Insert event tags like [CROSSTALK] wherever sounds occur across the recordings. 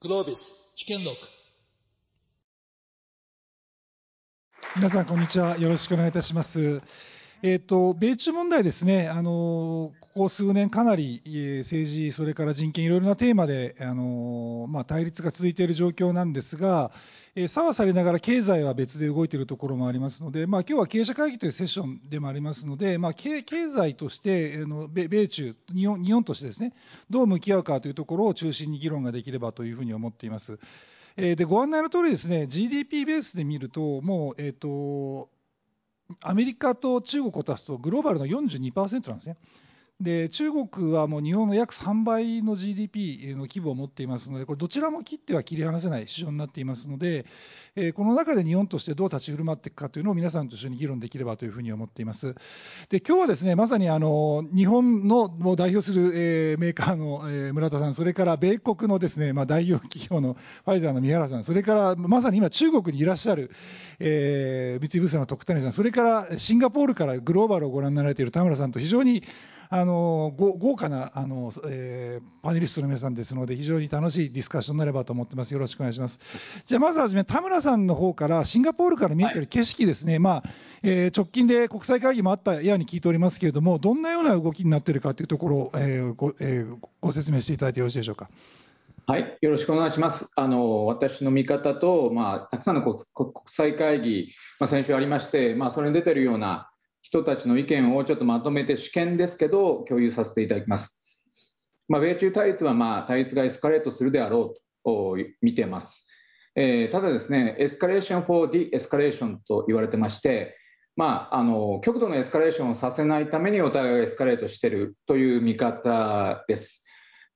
グロービス危険録皆さんこんにちは。よろしくお願いいたします。えーと、米中問題ですね、あのここ数年、かなり政治、それから人権、いろいろなテーマで、あのまあ、対立が続いている状況なんですが、えー、差はされながら経済は別で動いているところもありますので、まあ今日は経営者会議というセッションでもありますので、まあ、経済としてあの米米中日本、日本としてですね、どう向き合うかというところを中心に議論ができればというふうに思っています。えー、でご案内の通りですね、GDP ベースで見ると、もう、えっ、ー、と、アメリカと中国を足すとグローバルの42%なんですね。で中国はもう日本の約3倍の GDP の規模を持っていますので、これ、どちらも切っては切り離せない市場になっていますので、えー、この中で日本としてどう立ち振る舞っていくかというのを皆さんと一緒に議論できればというふうに思っています。で今日はですねまさにあの日本のもう代表する、えー、メーカーの、えー、村田さん、それから米国のですね、まあ、代表企業のファイザーの三原さん、それからまさに今、中国にいらっしゃる、えー、三井物産の徳谷さん、それからシンガポールからグローバルをご覧になられている田村さんと非常にあの豪華なあの、えー、パネリストの皆さんですので、非常に楽しいディスカッションになればと思ってます。よろしくお願いします。じゃあ、まずはじめ、田村さんの方から、シンガポールから見えてる景色ですね、はい、まあえー、直近で国際会議もあったように聞いておりますけれども、どんなような動きになっているかというところを、えーごえー、ご説明していただいてよろしいでしょうか？はい、よろしくお願いします。あの私の見方と、まあ、たくさんの国際会議、まあ、先週ありまして、まあ、それに出てるような人たちの意見をちょっとまとめて試験ですけど共有させていただきます。まあ、米中対立はまあ対立がエスカレートするであろうと見てます。えー、ただですね、 escalation for de-escalation と言われてまして、まあ、あの極度のエスカレーションをさせないためにお互いがエスカレートしているという見方です。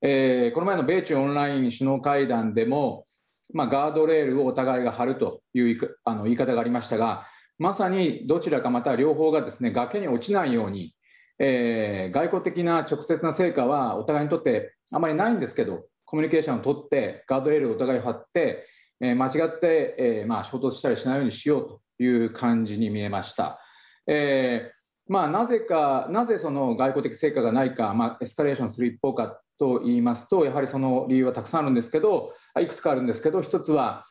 えー、この前の米中オンライン首脳会談でも、まあ、ガードレールをお互いが張るというあの言い方がありましたが、まさにどちらかまた両方がですね崖に落ちないように、えー、外交的な直接な成果はお互いにとってあまりないんですけどコミュニケーションを取ってガードレールをお互い張って、えー、間違って、えー、まあ、衝突したりしないようにしようという感じに見えました。えまあ、なぜか、なぜその外交的成果がないか、まあ、エスカレーションする一方かと言いますと、やはりその理由はたくさんあるんですけど、いくつかあるんですけど、一つは、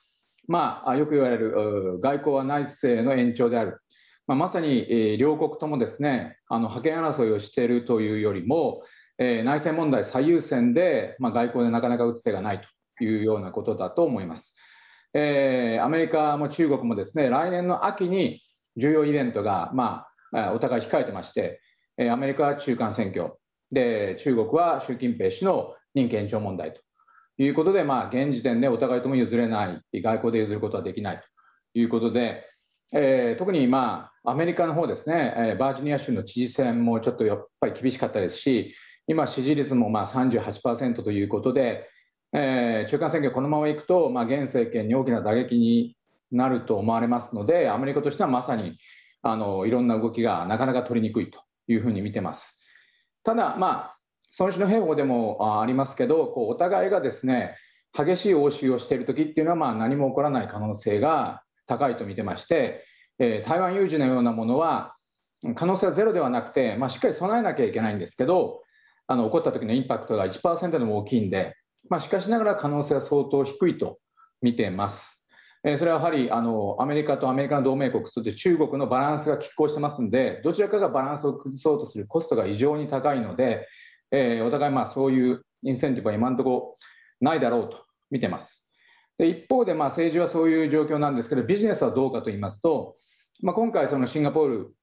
まあ、よく言われる外交は内政の延長である、まあ、まさに、両国ともですねあの覇権争いをしているというよりも、えー、内政問題最優先で、まあ、外交でなかなか打つ手がないというようなことだと思います。えー、アメリカも中国もですね来年の秋に重要イベントが、まあ、お互い控えてまして、アメリカは中間選挙。で中国は習近平氏の任期延長問題と。いうことで、まあ、現時点でお互いとも譲れない、外交で譲ることはできないということで、えー、特に、まあ、アメリカの方ですね、えー、バージニア州の知事選もちょっとやっぱり厳しかったですし、今、支持率もまあ38%ということで、えー、中間選挙、このままいくと、まあ、現政権に大きな打撃になると思われますので、アメリカとしてはまさにあのいろんな動きがなかなか取りにくいというふうに見てます。ただ、まあ、その種の兵法でもありますけどお互いがですね激しい応酬をしている時っていうのは何も起こらない可能性が高いと見てまして、台湾有事のようなものは可能性はゼロではなくて、しっかり備えなきゃいけないんですけどあの起こった時のインパクトが1%でも大きいんで、まあ、しかしながら可能性は相当低いと見てます。えー、それはやはりあのアメリカとアメリカの同盟国そして中国のバランスが拮抗してますんでどちらかがバランスを崩そうとするコストが異常に高いので、お互いまあそういうインセンティブは今のところないだろうと見てます。で一方でまあ政治はそういう状況なんですけどビジネスはどうかと言いますと、まあ、今回そのシンガポール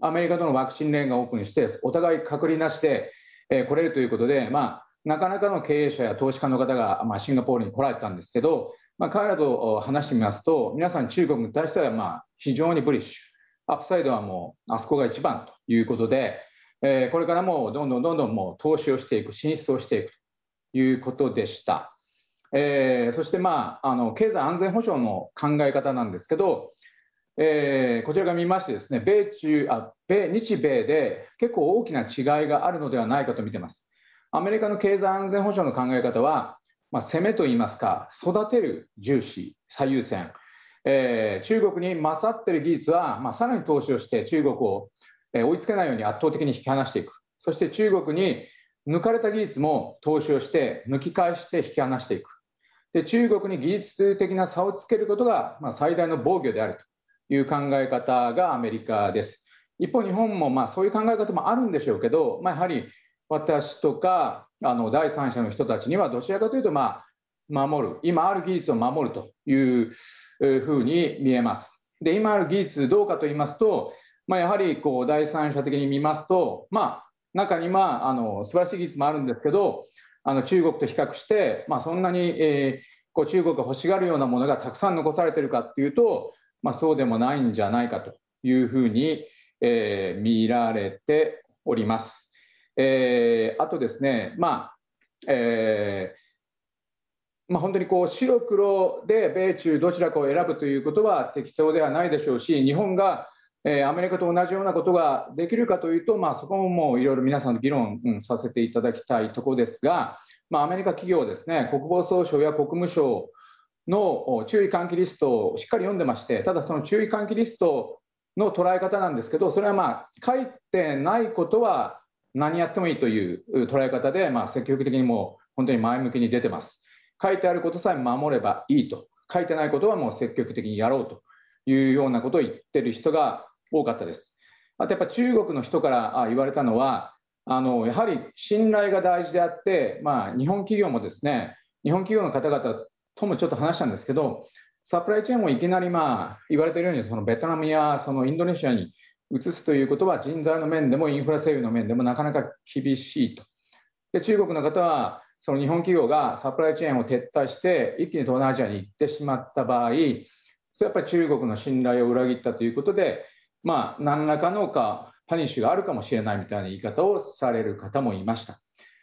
アメリカとのワクチンレーンがオープンしてお互い隔離なしで、えー、来れるということで、まあ、なかなかの経営者や投資家の方が、まあ、シンガポールに来られたんですけど、まあ、彼らと話してみますと皆さん中国に対してはまあ非常にブリッシュアップサイドはもうあそこが一番ということで、これからもどんどんどんどんもう投資をしていく、進出をしていくということでした。えー、そして、まあ、あの経済安全保障の考え方なんですけど、えー、こちらから見ましてですね米中あ米日米で結構大きな違いがあるのではないかと見てます。アメリカの経済安全保障の考え方は、まあ、攻めといいますか育てる重視最優先、えー、中国に勝っている技術は、まあ、さらに投資をして中国を追いつけないように圧倒的に引き離していく。そして中国に抜かれた技術も投資をして抜き返して引き離していく。で中国に技術的な差をつけることが、まあ、最大の防御であるという考え方がアメリカです。一方、日本もまあそういう考え方もあるんでしょうけど、まあ、やはり私とかあの第三者の人たちにはどちらかというと、まあ、守る、今ある技術を守るというふうに見えます。で、今ある技術どうかと言いますと、やはりこう第三者的に見ますと、まあ、中にはあの素晴らしい技術もあるんですけど、あの中国と比較して、まあ、そんなに、えー、こう中国が欲しがるようなものがたくさん残されているかというと、まあ、そうでもないんじゃないかというふうに、えー、見られております。えー、あとですね、まあえーまあ、本当にこう白黒で米中どちらかを選ぶということは適当ではないでしょうし、日本が、アメリカと同じようなことができるかというと、まあ、そこももういろいろ皆さんと議論、うん、させていただきたいところですが、まあ、アメリカ企業ですね、国防総省や国務省の注意喚起リストをしっかり読んでまして、ただその注意喚起リストの捉え方なんですけど、それはまあ書いてないことは何やってもいいという捉え方で、まあ、積極的にもう本当に前向きに出てます。書いてあることさえ守ればいいと、書いてないことはもう積極的にやろうというようなことを言ってる人が多かったです。あとやっぱ中国の人から言われたのは、あのやはり信頼が大事であって、まあ、日本企業もですね、日本企業の方々ともちょっと話したんですけど、サプライチェーンをいきなり、まあ、言われているように、そのベトナムやそのインドネシアに移すということは、人材の面でもインフラ整備の面でもなかなか厳しいと。で中国の方は、その日本企業がサプライチェーンを撤退して、一気に東南アジアに行ってしまった場合、それやっぱり中国の信頼を裏切ったということで、まあ、何らかのかパニッシュがあるかもしれないみたいな言い方をされる方もいました。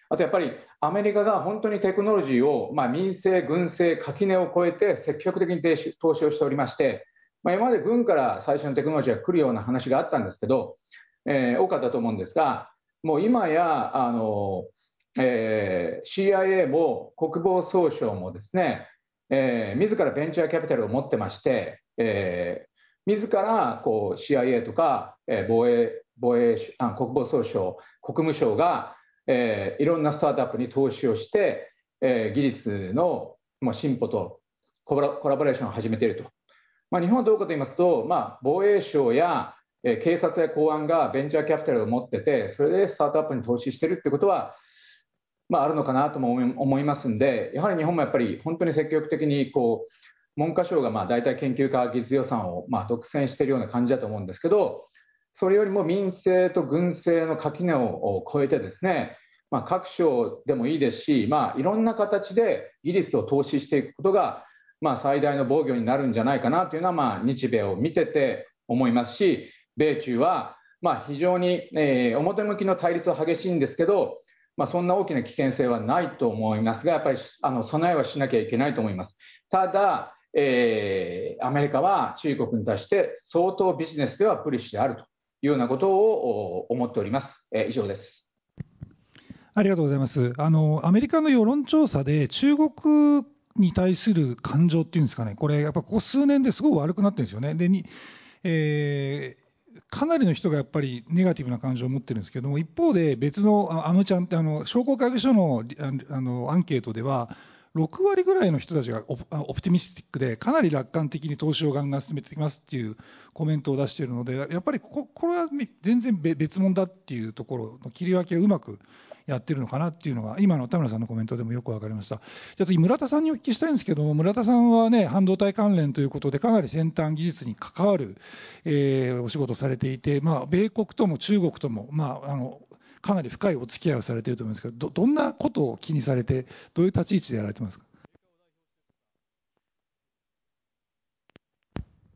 あとやっぱりアメリカが本当にテクノロジーを、まあ、民生、軍政、垣根を越えて積極的に投資をしておりまして、まあ、今まで軍から最初のテクノロジーが来るような話があったんですけど、えー、多かったと思うんですが、もう今やあの、えー、CIA も国防総省もですね、えー、自らベンチャーキャピタルを持ってまして、え自らこう CIA とか、防衛防衛あ国防総省、国務省が、え、いろんなスタートアップに投資をして、え、技術のもう進歩とコラボレーションを始めていると。ま、日本はどうかと言いますと、ま、防衛省や、え、警察や公安がベンチャーキャピタルを持ってて、それでスタートアップに投資しているということは、まあ、あるのかなとも思いますんで、やはり日本もやっぱり本当に積極的にこう文科省がまあ大体研究科技術予算をまあ独占しているような感じだと思うんですけど、それよりも民政と軍政の垣根を越えてですね、まあ、各省でもいいですし、まあ、いろんな形で技術を投資していくことが、まあ、最大の防御になるんじゃないかなというのは、まあ、日米を見てて思いますし、米中はまあ非常に、えー、表向きの対立は激しいんですけど、まあ、そんな大きな危険性はないと思いますが、やっぱりあの備えはしなきゃいけないと思います。ただ、アメリカは中国に対して相当ビジネスではプリッシュであるというようなことを思っております。えー、以上です。ありがとうございます。あのアメリカの世論調査で中国に対する感情っていうんですかね、これ、やっぱここ数年ですごく悪くなってるんですよね。でにえー、かなりの人がやっぱりネガティブな感情を持ってるんですけども、一方で別のアムちゃんってあの商工会議所のあのアンケートでは、6割ぐらいの人たちがオプティミスティックで、かなり楽観的に投資をガンガン進めていきますっていうコメントを出しているので、やっぱりここれは全然別物だっていうところの切り分けをうまくやってるのかなっていうのが、今の田村さんのコメントでもよく分かりました。じゃあ次、村田さんにお聞きしたいんですけども、村田さんはね、半導体関連ということで、かなり先端技術に関わる、えー、お仕事されていて、まあ、米国とも中国とも、まあ、あのかなり深いお付き合いをされていると思いますけど、どどんなことを気にされて、どういう立ち位置でやられてますか？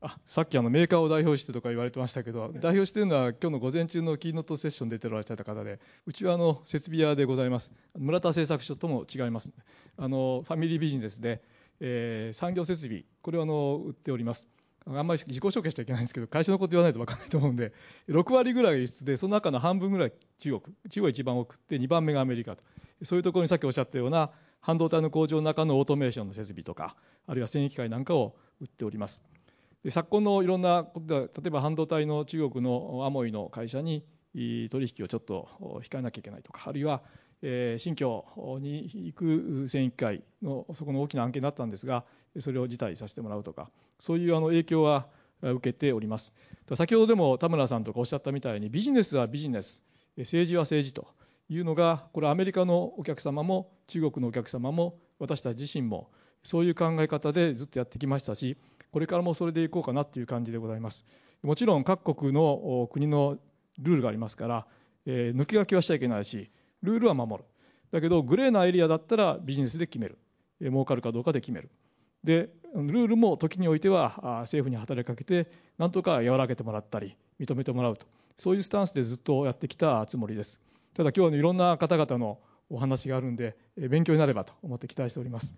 あさっきあのメーカーを代表してとか言われてましたけど、代表してるのは今日の午前中のキーノートセッション出てらっしゃった方で、うちはあの設備屋でございます。村田製作所とも違います。あのファミリービジネスで、えー、産業設備、これをあの売っております。あんまり自己紹介しちゃいけないんですけど、会社のこと言わないと分からないと思うんで、6割ぐらい輸出で、その中の半分ぐらい中国、中国一番多くて、2番目がアメリカと、そういうところにさっきおっしゃったような、半導体の工場の中のオートメーションの設備とか、あるいは繊維機械なんかを売っております。で昨今のいろんなことで、例えば半導体の中国のアモイの会社に取引をちょっと控えなきゃいけないとか、あるいはえー、新疆に行く選議会のそこの大きな案件だったんですが、それを辞退させてもらうとか、そういうあの影響は受けております。先ほどでも田村さんとかおっしゃったみたいに、ビジネスはビジネス、政治は政治というのが、これアメリカのお客様も中国のお客様も私たち自身もそういう考え方でずっとやってきましたし、これからもそれでいこうかなっていう感じでございます。もちろん各国の国のルールがありますから、えー、抜け書きはしちゃいけないし、ルールは守る。だけど、グレーなエリアだったらビジネスで決める。えー、儲かるかどうかで決める。で、ルールも時においては政府に働きかけて、なんとか和らげてもらったり、認めてもらうと。そういうスタンスでずっとやってきたつもりです。ただ今日のいろんな方々のお話があるんで、勉強になればと思って期待しております。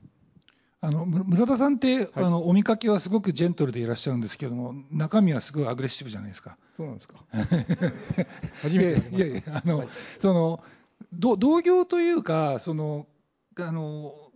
あの村田さんって、はい、あのお見かけはすごくジェントルでいらっしゃるんですけども、中身はすごいアグレッシブじゃないですか。そうなんですか。[LAUGHS] 初めていやいやあの、はい、その同業というかそのあの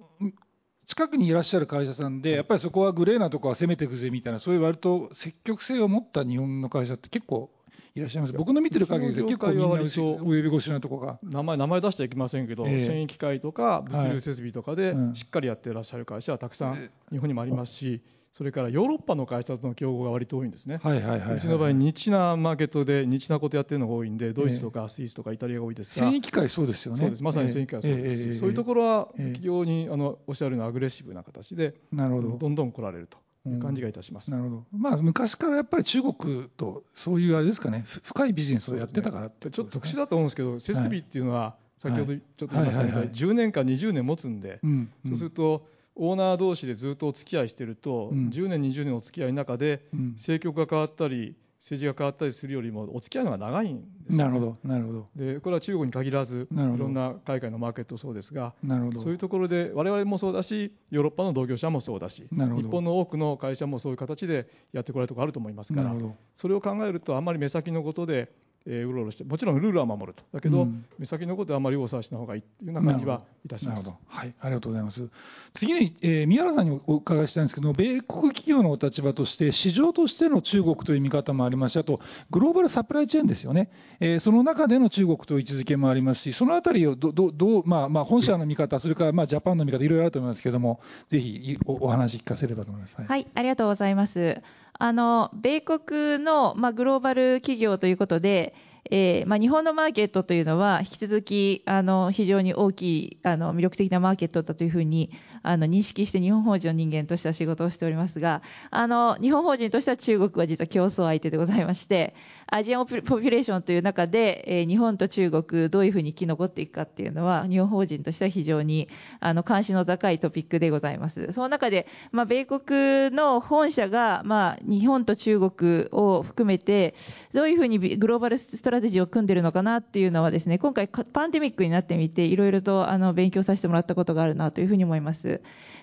近くにいらっしゃる会社さんで、やっぱりそこはグレーなとこは攻めていくぜみたいな、そういう割と積極性を持った日本の会社って結構いらっしゃいます。僕の見てる限りで結構みんなお呼び越しなとこが。名前名前出しちゃいけませんけど、えー、繊維機械とか物流設備とかでしっかりやっていらっしゃる会社はたくさん日本にもありますし、それからヨーロッパの会社との競合が割と多いんですね、はいはいはい、うちの場合、ニッチなマーケットでニッチなことやってるのが多いんで、ドイツとかスイスとかイタリアが多いですが、繊維機械そうですよね、そうです。まさに繊維機械そうです、えー、そういうところは非常にあのおっしゃるようなアグレッシブな形で、なるほど。どんどん来られると。いう感じがいたします、うん、なるほど、まあ、昔からやっぱり中国とそういうあれですかね、深いビジネスをやってたから、ね、ちょっと特殊だと思うんですけど、設備っていうのは、先ほどちょっと言いましたみたい。に、10年か20年持つんで、うん。うん、そうすると、オーナー同士でずっとお付き合いしてると、うん、10年、20年お付き合いの中で、政局が変わったり、政治が変わったりするよりもお付き合いの方が長いんです、ね、なるほど、なるほど。で、これは中国に限らず、いろんな海外のマーケットそうですが、なるほど。そういうところで、我々もそうだし、ヨーロッパの同業者もそうだし、日本の多くの会社もそういう形でやってこられるところあると思いますから、それを考えると、あんまり目先のことで、えー、うろうろして、もちろんルールは守ると、だけど、うん、目先のことはあまり右往左往しない方がいいというような感じはいたします。はい、ありがとうございます。次に、えー、宮原さんにお伺いしたいんですけど、米国企業のお立場として、市場としての中国という見方もありますし、あと、グローバルサプライチェーンですよね、えー、その中での中国という位置づけもありますし、そのあたりをどどどう、まあまあ、本社の見方、それからまあジャパンの見方、いろいろあると思いますけれども、ぜひおお話聞かせればと思います。はい、はい、ありがとうございます。あの米国の、まあ、グローバル企業ということで、えーまあ、日本のマーケットというのは引き続きあの非常に大きいあの魅力的なマーケットだというふうにあの認識して日本法人の人間としては仕事をしておりますがあの日本法人としては中国は実は競争相手でございましてアジアンポピュレーションという中で、えー、日本と中国どういうふうに生き残っていくかっていうのは日本法人としては非常にあの関心の高いトピックでございます。その中で、まあ、米国の本社が、まあ、日本と中国を含めてどういうふうにグローバルストラテジーを組んでるのかなっていうのはですね今回パンデミックになってみていろいろとあの勉強させてもらったことがあるなというふうに思います。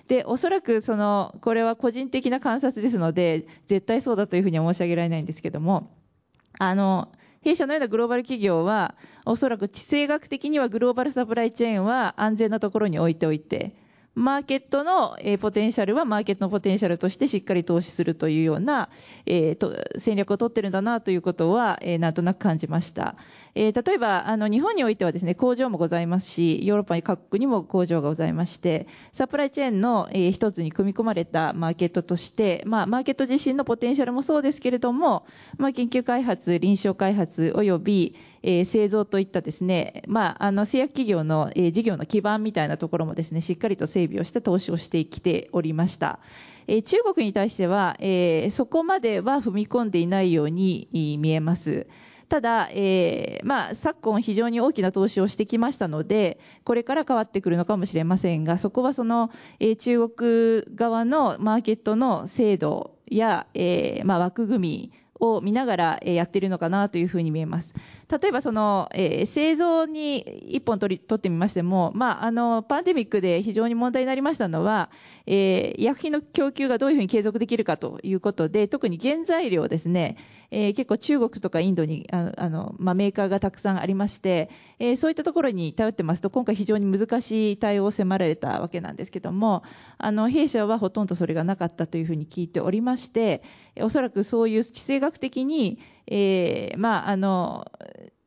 でおそらくそのこれは個人的な観察ですので絶対そうだというふうには申し上げられないんですけどもあの、弊社のようなグローバル企業は、おそらく地政学的にはグローバルサプライチェーンは安全なところに置いておいて、マーケットの、えポテンシャルはマーケットのポテンシャルとしてしっかり投資するというような、えー、と戦略を取ってるんだなということは、えー、なんとなく感じました。えー、例えばあの日本においてはですね工場もございますしヨーロッパに各国にも工場がございましてサプライチェーンの、えー、一つに組み込まれたマーケットとして、まあ、マーケット自身のポテンシャルもそうですけれども、まあ、研究開発臨床開発および、製造といったですね、まあ、あの製薬企業の、事業の基盤みたいなところもですねしっかりと整備をして投資をしてきておりました。中国に対しては、そこまでは踏み込んでいないように見えます。ただ、えー、まあ、昨今非常に大きな投資をしてきましたので、これから変わってくるのかもしれませんが、そこはその、えー、中国側のマーケットの制度や、えー、まあ、枠組みを見ながらやっているのかなというふうに見えます。例えばその、えー、製造に一本取り取ってみましても、まあ、あのパンデミックで非常に問題になりましたのは、えー、薬品の供給がどういうふうに継続できるかということで特に原材料ですね、えー、結構中国とかインドにああの、まあ、メーカーがたくさんありまして、えー、そういったところに頼ってますと今回非常に難しい対応を迫られたわけなんですけどもあの弊社はほとんどそれがなかったというふうに聞いておりましておそらくそういう地政学的に、えーまあ、あの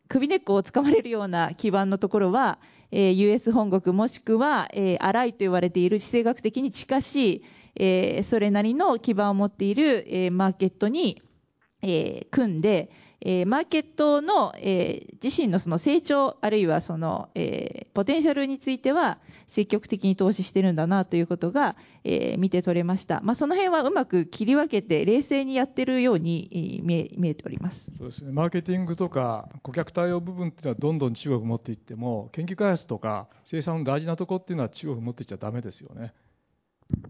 首根っこをつかまれるような基盤のところは、えー、US 本国もしくは、えー、荒いと言われている地政学的に近しい、えー、それなりの基盤を持っている、えー、マーケットに、えー、組んで、えー、マーケットの、えー、自身のその成長、あるいはその、えー、ポテンシャルについては積極的に投資してるんだなということが、えー、見て取れました。まあ、その辺はうまく切り分けて冷静にやってるように見え見えております。そうですね。マーケティングとか顧客対応部分っていうのはどんどん中国持っていっても、研究開発とか生産の大事なところっていうのは中国持っていっちゃダメですよね。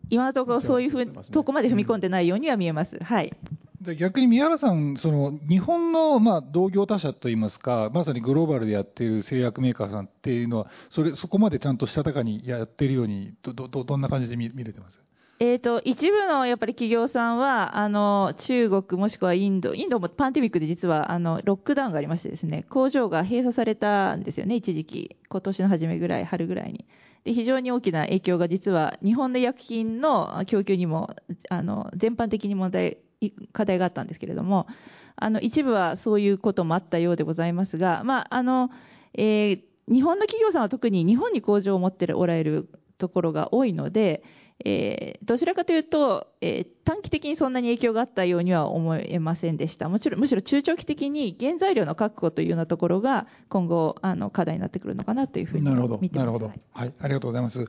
今のところそういうふう、ね、とこまで踏み込んでないようには見えます。はい。で逆に宮原さん、その日本のまあ同業他社といいますか、まさにグローバルでやっている製薬メーカーさんっていうのは、それそこまでちゃんとしたたかにやってるように、どどどんな感じで見見れてます？えーと、一部のやっぱり企業さんはあの中国もしくはインド、インドもパンデミックで実はあのロックダウンがありましてですね工場が閉鎖されたんですよね、一時期、今年の初めぐらい、春ぐらいに。で非常に大きな影響が実は日本の薬品の供給にもあの全般的に問題課題があったんですけれどもあの一部はそういうこともあったようでございますが、まああのえー、日本の企業さんは特に日本に工場を持っておられるところが多いので、どちらかというと、えー、短期的にそんなに影響があったようには思えませんでした。もちろん、むしろ中長期的に原材料の確保というようなところが今後、あの、課題になってくるのかなというふうに見てます。なるほど。はい、はい、ありがとうございます。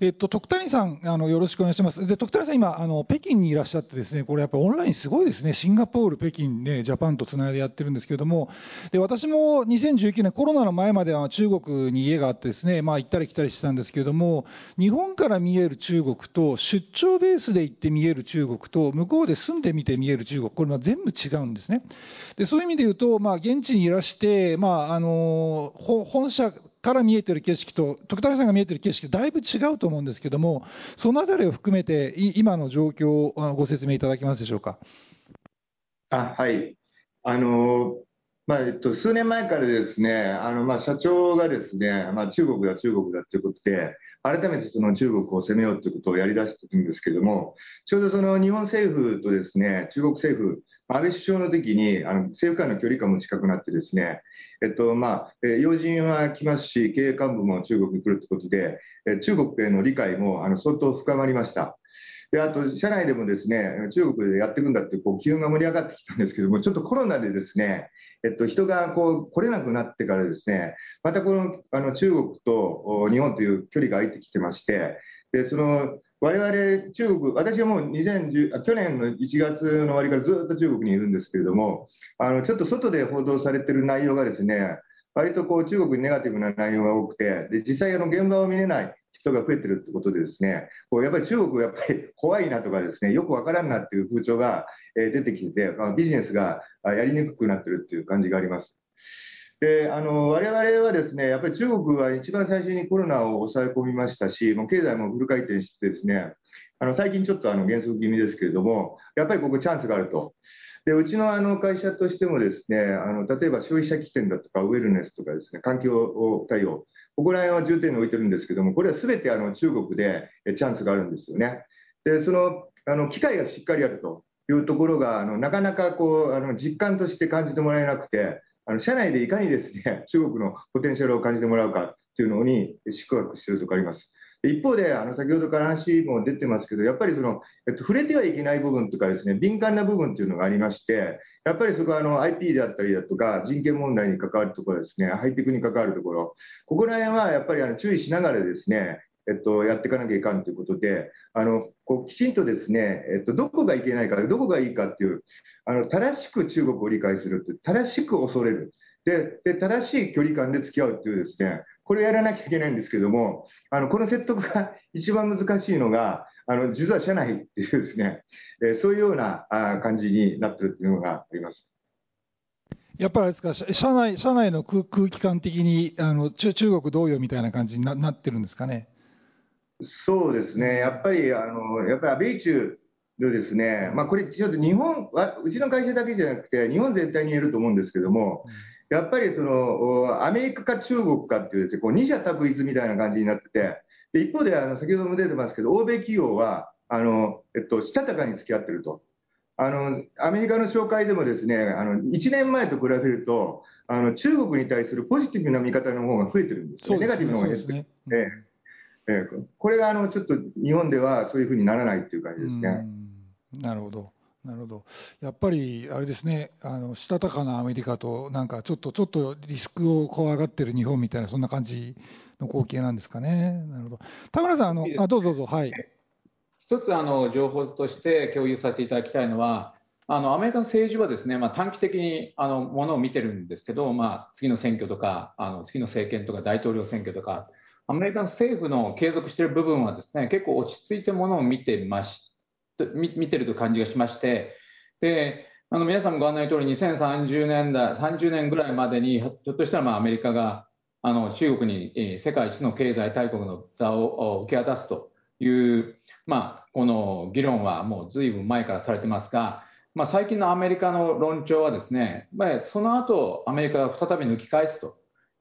えっと、徳谷さん、あの、よろしくお願いします。で、徳谷さん、今、あの、北京にいらっしゃってですね、これやっぱオンラインすごいですね。シンガポール、北京ね、ジャパンとつないでやってるんですけれども、で、私も2019年コロナの前までは中国に家があってですね、まあ行ったり来たりしたんですけれども、日本から見える中国と出張ベースで行って見える中国と、向こうで住んでみて見える中国、これは全部違うんですね。でそういう意味で言うと、まあ、現地にいらして、まあ、あの本社から見えてる景色と、徳谷さんが見えてる景色、だいぶ違うと思うんですけども、そのあたりを含めて、今の状況をご説明いただけますでしょうか？あはいあのまあえっと、数年前からですね、あのまあ、社長がですね、まあ、中国だ、中国だということで、改めてその中国を攻めようということをやり出しているんですけれども、ちょうどその日本政府とですね、中国政府、安倍首相の時にあの政府間の距離感も近くなってですね、えっとまあ、要人は来ますし、経営幹部も中国に来るということで、中国への理解もあの相当深まりました。であと、社内でもですね中国でやっていくんだってこう機運が盛り上がってきたんですけども、ちょっとコロナでですね、人が来れなくなってから、また中国と日本という距離が空いてきてまして、でその我々中国、私はもう去年の1月の終わりからずっと中国にいるんですけれども、ちょっと外で報道されている内容がですね、割と中国にネガティブな内容が多くて、実際現場を見れない人が増えてるってことでですね、やっぱり中国やっぱり怖いなとかですね、よくわからんなっていう風潮が出てきて、ビジネスがやりにくくなってるっていう感じがあります。であの我々はですねやっぱり中国は一番最初にコロナを抑え込みましたし、もう経済もフル回転してですねあの最近ちょっとあの減速気味ですけれども、やっぱりここチャンスがあると。でうちのあの会社としてもですねあの例えば消費者起点だとかウェルネスとかですね環境対応ここら辺は重点に置いてるんですけども、これはすべてあの中国でチャンスがあるんですよね。で、そのあの機会がしっかりあるというところが、あのなかなかこうあの実感として感じてもらえなくて、あの社内でいかにですね中国のポテンシャルを感じてもらうかというのに宿泊しているところがあります。一方で、あの先ほどから話も出てますけど、やっぱりその、えっと、触れてはいけない部分とかですね、敏感な部分というのがありまして、やっぱりそこはあの IP であったりだとか、人権問題に関わるところですね、ハイテクに関わるところ、ここら辺はやっぱりあの注意しながらですね、えっと、やっていかなきゃいかんということで、あのこうきちんとですね、えっと、どこがいけないか、どこがいいかっていう、あの正しく中国を理解するって、正しく恐れる。でで正しい距離感で付き合うっていうですね、これをやらなきゃいけないんですけども、あのこの説得が [LAUGHS] 一番難しいのが、あの実は社内っていうですね、えー、そういうようなあ感じになってるっていうのがあります。やっぱりですか、社内社内の空空気感的にあの中中国同様みたいな感じにななってるんですかね？そうですね、やっぱり、あのやっぱり米中でですね、まあ、これ、ちょっと日本うちの会社だけじゃなくて、日本全体に言えると思うんですけども、やっぱりそのアメリカか中国かっていう二者択一みたいな感じになってて、で一方であの先ほども出てますけど、欧米企業はあの、えっと、したたかに付き合ってると。あのアメリカの紹介でもですねあの1年前と比べるとあの中国に対するポジティブな見方の方が増えてるんですね、ネガティブの方が減ってる、ね。ええ。これがあのちょっと日本ではそういうふうにならないっていう感じですね。なるほどやっぱりあれですね、あのしたたかなアメリカと、なんかちょっとちょっとリスクを怖がってる日本みたいな、そんな感じの光景なんですかね。なるほど田村さん、あのあどうぞどうぞ、はい。一つあの情報として共有させていただきたいのは、あのアメリカの政治はですね、まあ、短期的にあのものを見てるんですけど、まあ、次の選挙とかあの次の政権とか大統領選挙とか、アメリカの政府の継続している部分はですね結構落ち着いてものを見てまし見てると感じがしまして、であの皆さんご案内の通り、2030年代、30年ぐらいまでに、ひょっとしたらまあアメリカがあの中国に世界一の経済大国の座を受け渡すという、まあ、この議論はもうずいぶん前からされてますが、まあ、最近のアメリカの論調はですね、まあ、その後アメリカが再び抜き返すと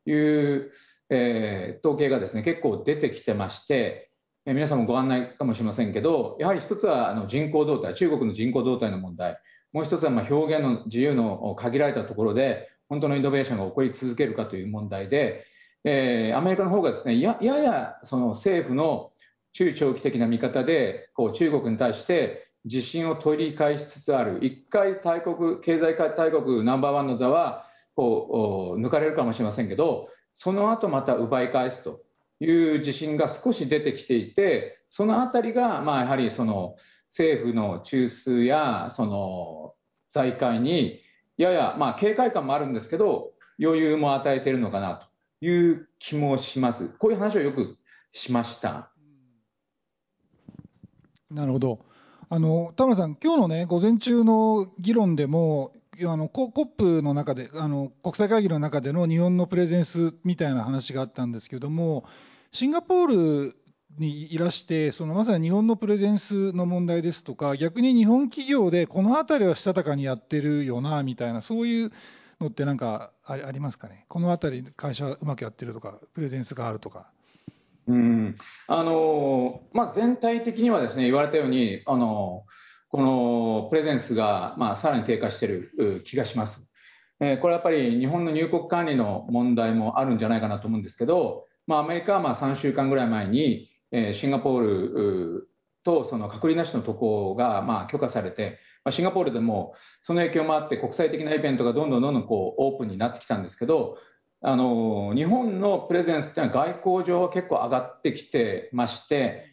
いう、えー、統計がですね結構出てきてまして、皆さんもご案内かもしれませんけど、やはり一つは人口動態、中国の人口動態の問題、もう一つは表現の自由の限られたところで、本当のイノベーションが起こり続けるかという問題で、え、アメリカの方がですねやややその政府の中長期的な見方でこう中国に対して自信を取り返しつつある、一回大国、経済大国ナンバーワンの座はこう抜かれるかもしれませんけど、その後また奪い返すと。いう自信が少し出てきていて、そのあたりが、まあ、やはりその政府の中枢やその財界にやや、まあ、警戒感もあるんですけど、余裕も与えているのかなという気もします。こういう話をよくしました。なるほど。あの田村さん、今日のね午前中の議論でもあの COP の中であの国際会議の中での日本のプレゼンスみたいな話があったんですけどもシンガポールにいらしてそのまさに日本のプレゼンスの問題ですとか逆に日本企業でこの辺りはしたたかにやってるよなみたいなそういうのってなんかありますかね？この辺り会社うまくやってるとかプレゼンスがあるとか。うんあのまあ、全体的にはですね言われたようにあのこのプレゼンスが、まあ、さらに低下している気がします。えこれはやっぱり日本の入国管理の問題もあるんじゃないかなと思うんですけど、アメリカはまあ3週間ぐらい前に、えシンガポールとその隔離なしの渡航がまあ許可されて、まあ、シンガポールでもその影響もあって国際的なイベントがどんどんどんどんこうオープンになってきたんですけどあの日本のプレゼンスっていうのは外交上は結構上がってきてまして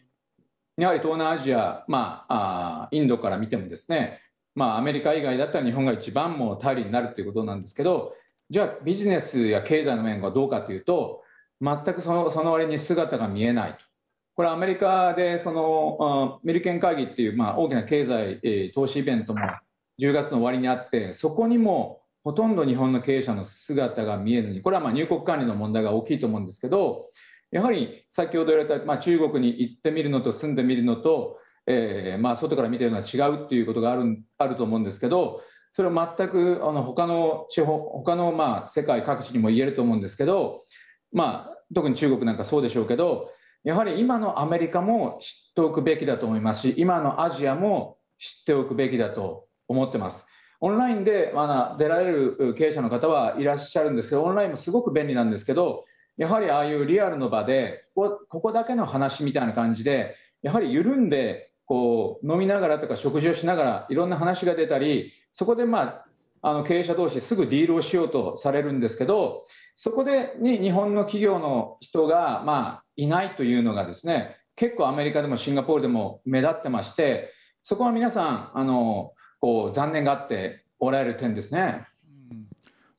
やはり東南アジア、まあ、あインドから見てもですね、まあ、アメリカ以外だったら日本が一番も頼りになるということなんですけどじゃあビジネスや経済の面がどうかというと全くそのその割に姿が見えないと。これアメリカでそのメリケン会議っていう、まあ、大きな経済、投資イベントも10月の終わりにあってそこにもほとんど日本の経営者の姿が見えずにこれはまあ入国管理の問題が大きいと思うんですけどやはり先ほど言われた、まあ、中国に行ってみるのと住んでみるのと、え、まあ外から見てるのは違うっていうことがあるあると思うんですけどそれは全くあの他の地方他のまあ世界各地にも言えると思うんですけど、特に中国なんかそうでしょうけどやはり今のアメリカも知っておくべきだと思いますし今のアジアも知っておくべきだと思ってます。オンラインで、出られる経営者の方はいらっしゃるんですけどオンラインもすごく便利なんですけどやはりああいうリアルの場でこここだけの話みたいな感じでやはり緩んでこう飲みながらとか食事をしながらいろんな話が出たりそこで、まあ、あの経営者同士すぐディールをしようとされるんですけどそこでに日本の企業の人が、まあ、いないというのがですね結構アメリカでもシンガポールでも目立ってましてそこは皆さんあのこう残念がっておられる点ですね。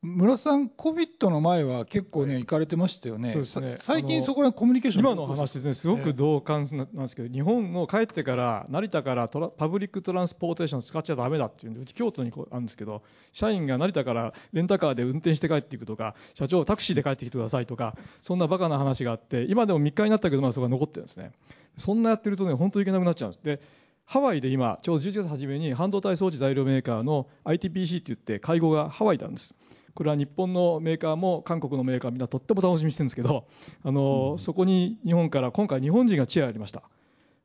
村さん、COVID の前は結構ね、行かれてましたよね、そうですね最近、そこらコミュニケーション今の話で、ね、すごく同感なんですけど、日本を帰ってから、成田からトラ public transportation 使っちゃだめだっていうんで、うち、京都にあるんですけど、社員が成田からレンタカーで運転して帰っていくとか、社長、タクシーで帰ってきてくださいとか、そんなバカな話があって、今でも3日になったけど、まあ、そこが残ってるんですね。そんなやってるとね、本当に行けなくなっちゃうんです。でハワイで今、ちょうど11月初めに半導体装置材料メーカーの ITPC って言って会合がハワイなんです。これは日本のメーカーも韓国のメーカーみんなとっても楽しみにしてるんですけどあの、うん、そこに日本から今回日本人がチェアやりました。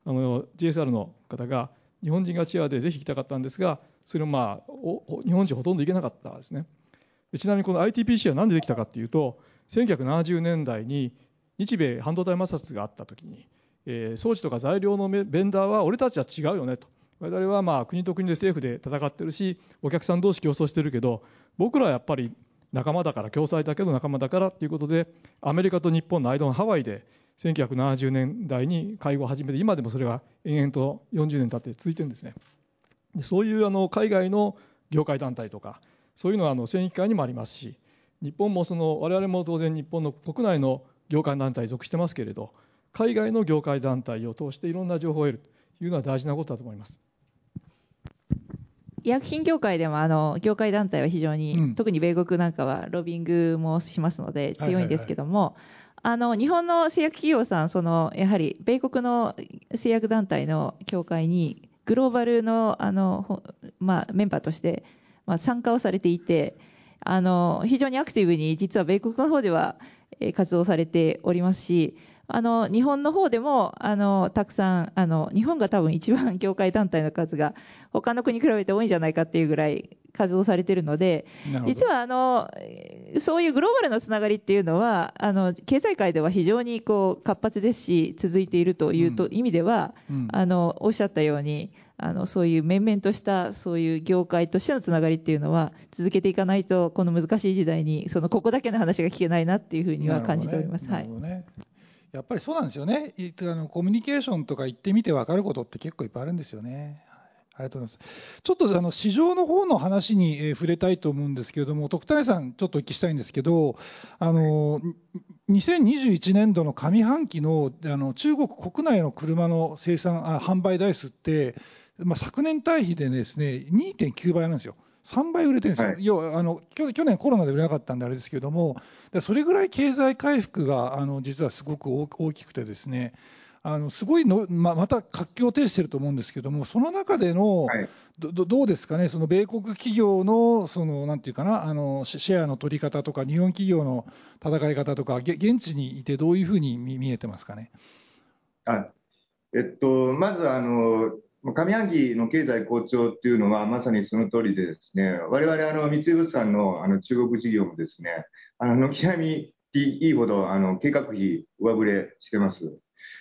あの GSR の方が日本人がチアでぜひ行きたかったんですがそれをまあ日本人ほとんど行けなかったですね。ちなみにこの ITPC は何でできたかっていうと1970年代に日米半導体摩擦があった時に、えー、装置とか材料のベンダーは俺たちは違うよねと我々はまあ国と国で政府で戦ってるしお客さん同士競争してるけど僕らはやっぱり仲間だから共済だけど仲間だからということでアメリカと日本の間のハワイで1970年代に会合を始めて今でもそれが延々と40年経って続いてるんですね。でそういうあの海外の業界団体とかそういうのはあの繊維機関にもありますし日本もその我々も当然日本の国内の業界団体に属してますけれど海外の業界団体を通していろんな情報を得るというのは大事なことだと思います。医薬品業界でもあの業界団体は非常に、うん、特に米国なんかはロビングもしますので強いんですけども、はいはいはいあの日本の製薬企業さん、そのやはり米国の製薬団体の協会にグローバルのあの、まあ、メンバーとして、まあ、参加をされていてあの非常にアクティブに実は米国の方では活動されておりますしあの日本の方でもあのたくさんあの日本が多分一番業界団体の数が他の国に比べて多いんじゃないかっていうぐらい活動されているので実はあのそういうグローバルのつながりっていうのはあの経済界では非常にこう活発ですし続いているというと、うん、意味では、うん、あのおっしゃったようにあのそういう面々としたそういう業界としてのつながりっていうのは続けていかないとこの難しい時代にそのここだけの話が聞けないなっていうふうには感じております。ね、はいやっぱりそうなんですよねあのコミュニケーションとか行ってみて分かることって結構いっぱいあるんですよね。ありがとうございます。ちょっとあの市場の方の話に、え触れたいと思うんですけれども、徳谷さん、ちょっとお聞きしたいんですけど、あの2021年度の上半期のあの中国国内の車の生産あ販売台数って、まあ、昨年対比でですね2.9倍なんですよ。3倍売れてるんですよ、はい、要はあの去年、コロナで売れなかったんであれですけれども、それぐらい経済回復があの実はすごく大きくて、ですねあのすごいの、ままた活況を呈していると思うんですけども、その中での、はい、どどうですかね、その米国企業の、そのなんていうかなあの、シェアの取り方とか、日本企業の戦い方とか、現地にいて、どういうふうに見えてますかね？あえっと、まずあの、上半期の経済好調っていうのは、まさにその通りでですね、我々あの三井物産のあの中国事業もですね、あの軒並みいいほどあの計画費上振れしてます。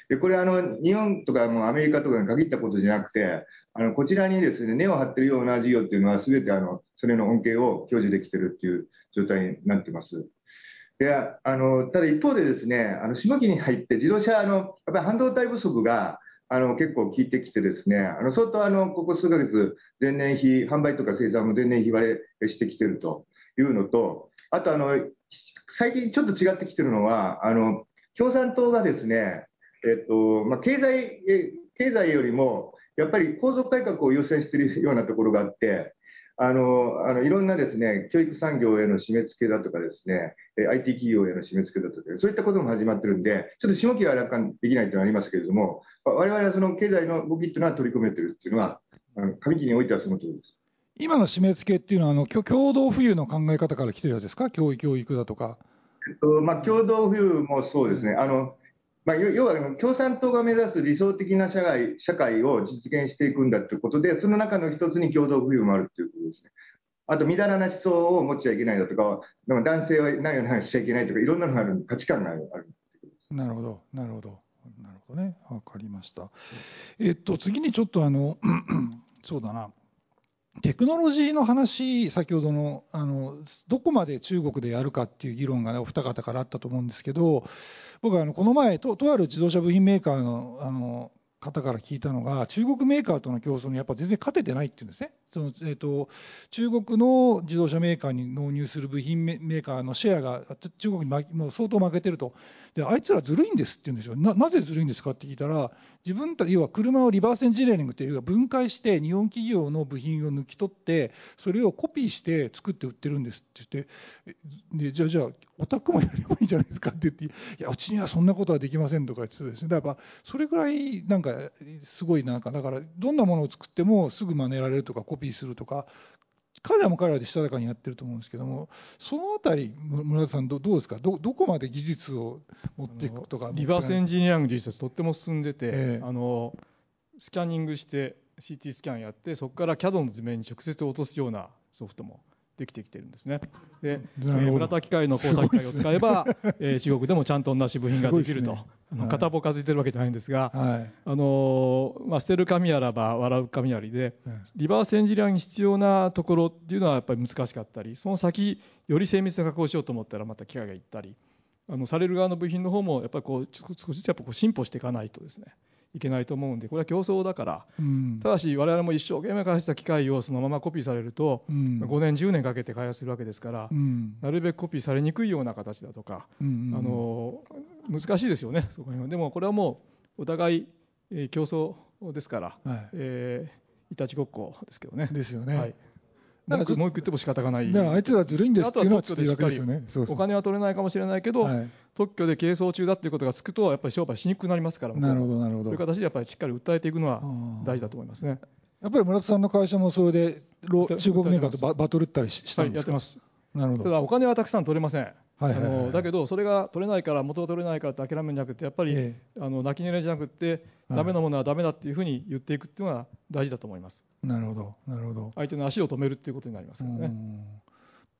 でこれあの、日本とかもアメリカとかに限ったことじゃなくて、あのこちらにですね根を張っているような事業っていうのは、すべてあのそれの恩恵を享受できているっていう状態になってます。であのただ一方で、ですねあの下期に入って、自動車あの、やっぱり半導体不足が結構効いてきてですね、あの相当あのここ数ヶ月、前年比、販売とか生産も前年比割れしてきてるというのと、あとあの、最近ちょっと違ってきてるのは、あの共産党がですね、えっとまあ、経済経済よりもやっぱり構造改革を優先しているようなところがあって、いろんなですね教育産業への締め付けだとかですね IT 企業への締め付けだとかそういったことも始まってるんでちょっと下期は楽観できないというのはありますけれども我々はその経済の動きっていうのは取り組めてるっていうのはあの上期においてはその通りです。今の締め付けっていうのはあの共同富裕の考え方から来てるやつですか？教育教育だとか。えっとまあ、共同富裕もそうですね、要は共産党が目指す理想的な社会社会を実現していくんだということで、その中の一つに共同富裕もあるということですね。あと、みだらな思想を持っちゃいけないだとか、男性は何を何をしちゃいけないとか、いろんなのがある、価値観があるなるほど、なるほど、なるほどね、わかりました。えっと、次にちょっとあの、[CLEARS THROAT] そうだな。テクノロジーの話、先ほどのあのどこまで中国でやるかっていう議論が、ね、お二方からあったと思うんですけど、僕はあのこの前と、とある自動車部品メーカーのあの方から聞いたのが、中国メーカーとの競争にやっぱ全然勝ててないっていうんですね。そのえーと、中国の自動車メーカーに納入する部品メーカーのシェアが中国にもう相当負けてると。で、あいつらずるいんですって言うんですよ。な、なぜずるいんですかって聞いたら、自分た要は車をリバースエンジニアリングっていう分解して、日本企業の部品を抜き取って、それをコピーして作って売ってるんですって言って、でじゃあ、じゃあ、お宅もやればいいじゃないですかって言って、いや、うちにはそんなことはできませんとか言ってですね、だからそれぐらいなんかすごいなんか、だからどんなものを作ってもすぐ真似られるとか、コピーするとか、彼らも彼らでしたたかにやってると思うんですけども、そのあたり、村田さんど、どうですか？ど、どこまで技術を持っていくとか、リバースエンジニアリング技術はとっても進んでて、えー、あのスキャニングして CT スキャンやってそこから CAD の図面に直接落とすようなソフトもできてきてるんですね。で、えー、村田機械の工作機械を使えば、えー、中国でもちゃんと同じ部品ができると、ね、あの片棒数えてるわけじゃないんですが、はい、あのまあ、捨てる紙あらば笑う紙ありで、リバースエンジニアに必要なところっていうのはやっぱり難しかったり、その先より精密な加工をしようと思ったらまた機械が行ったり、あのされる側の部品の方もやっぱりこう少しずつやっぱこう進歩していかないとですね。いけないと思うんでこれは競争だから、うん、ただし我々も一生懸命開発した機械をそのままコピーされると、うん、5年10年かけて開発するわけですから、うん、なるべくコピーされにくいような形だとか、うんうんうん、あの難しいですよねそこにでもこれはもうお互い、えー、競争ですから、はい、えー、いたちごっこですけどね。ですよね。はいなんか文句言っても仕方がない。あいつらずるいんですっていうのはちょっと言うわけですよね。お金は取れないかもしれないけど、はい、特許で係争中だっていうことがつくと、やっぱり商売しにくくなりますから、なるほど、なるほど。そういう形でやっぱりしっかり訴えていくのは大事だと思いますね。やっぱり村田さんの会社もそれで、中国メーカーとバトルったりしたんですか、はい、やってます。なるほど。ただお金はたくさん取れません。はいはいはいはい、あのだけど、それが取れないから、元が取れないからって諦めるんじゃなくて、やっぱり、ええ、あの泣き寝入れじゃなくて、だめなものはだめだっていうふうに言っていくっていうのが大事だと思います。なるほど、なるほど。相手の足を止めるっていうことになりますからね。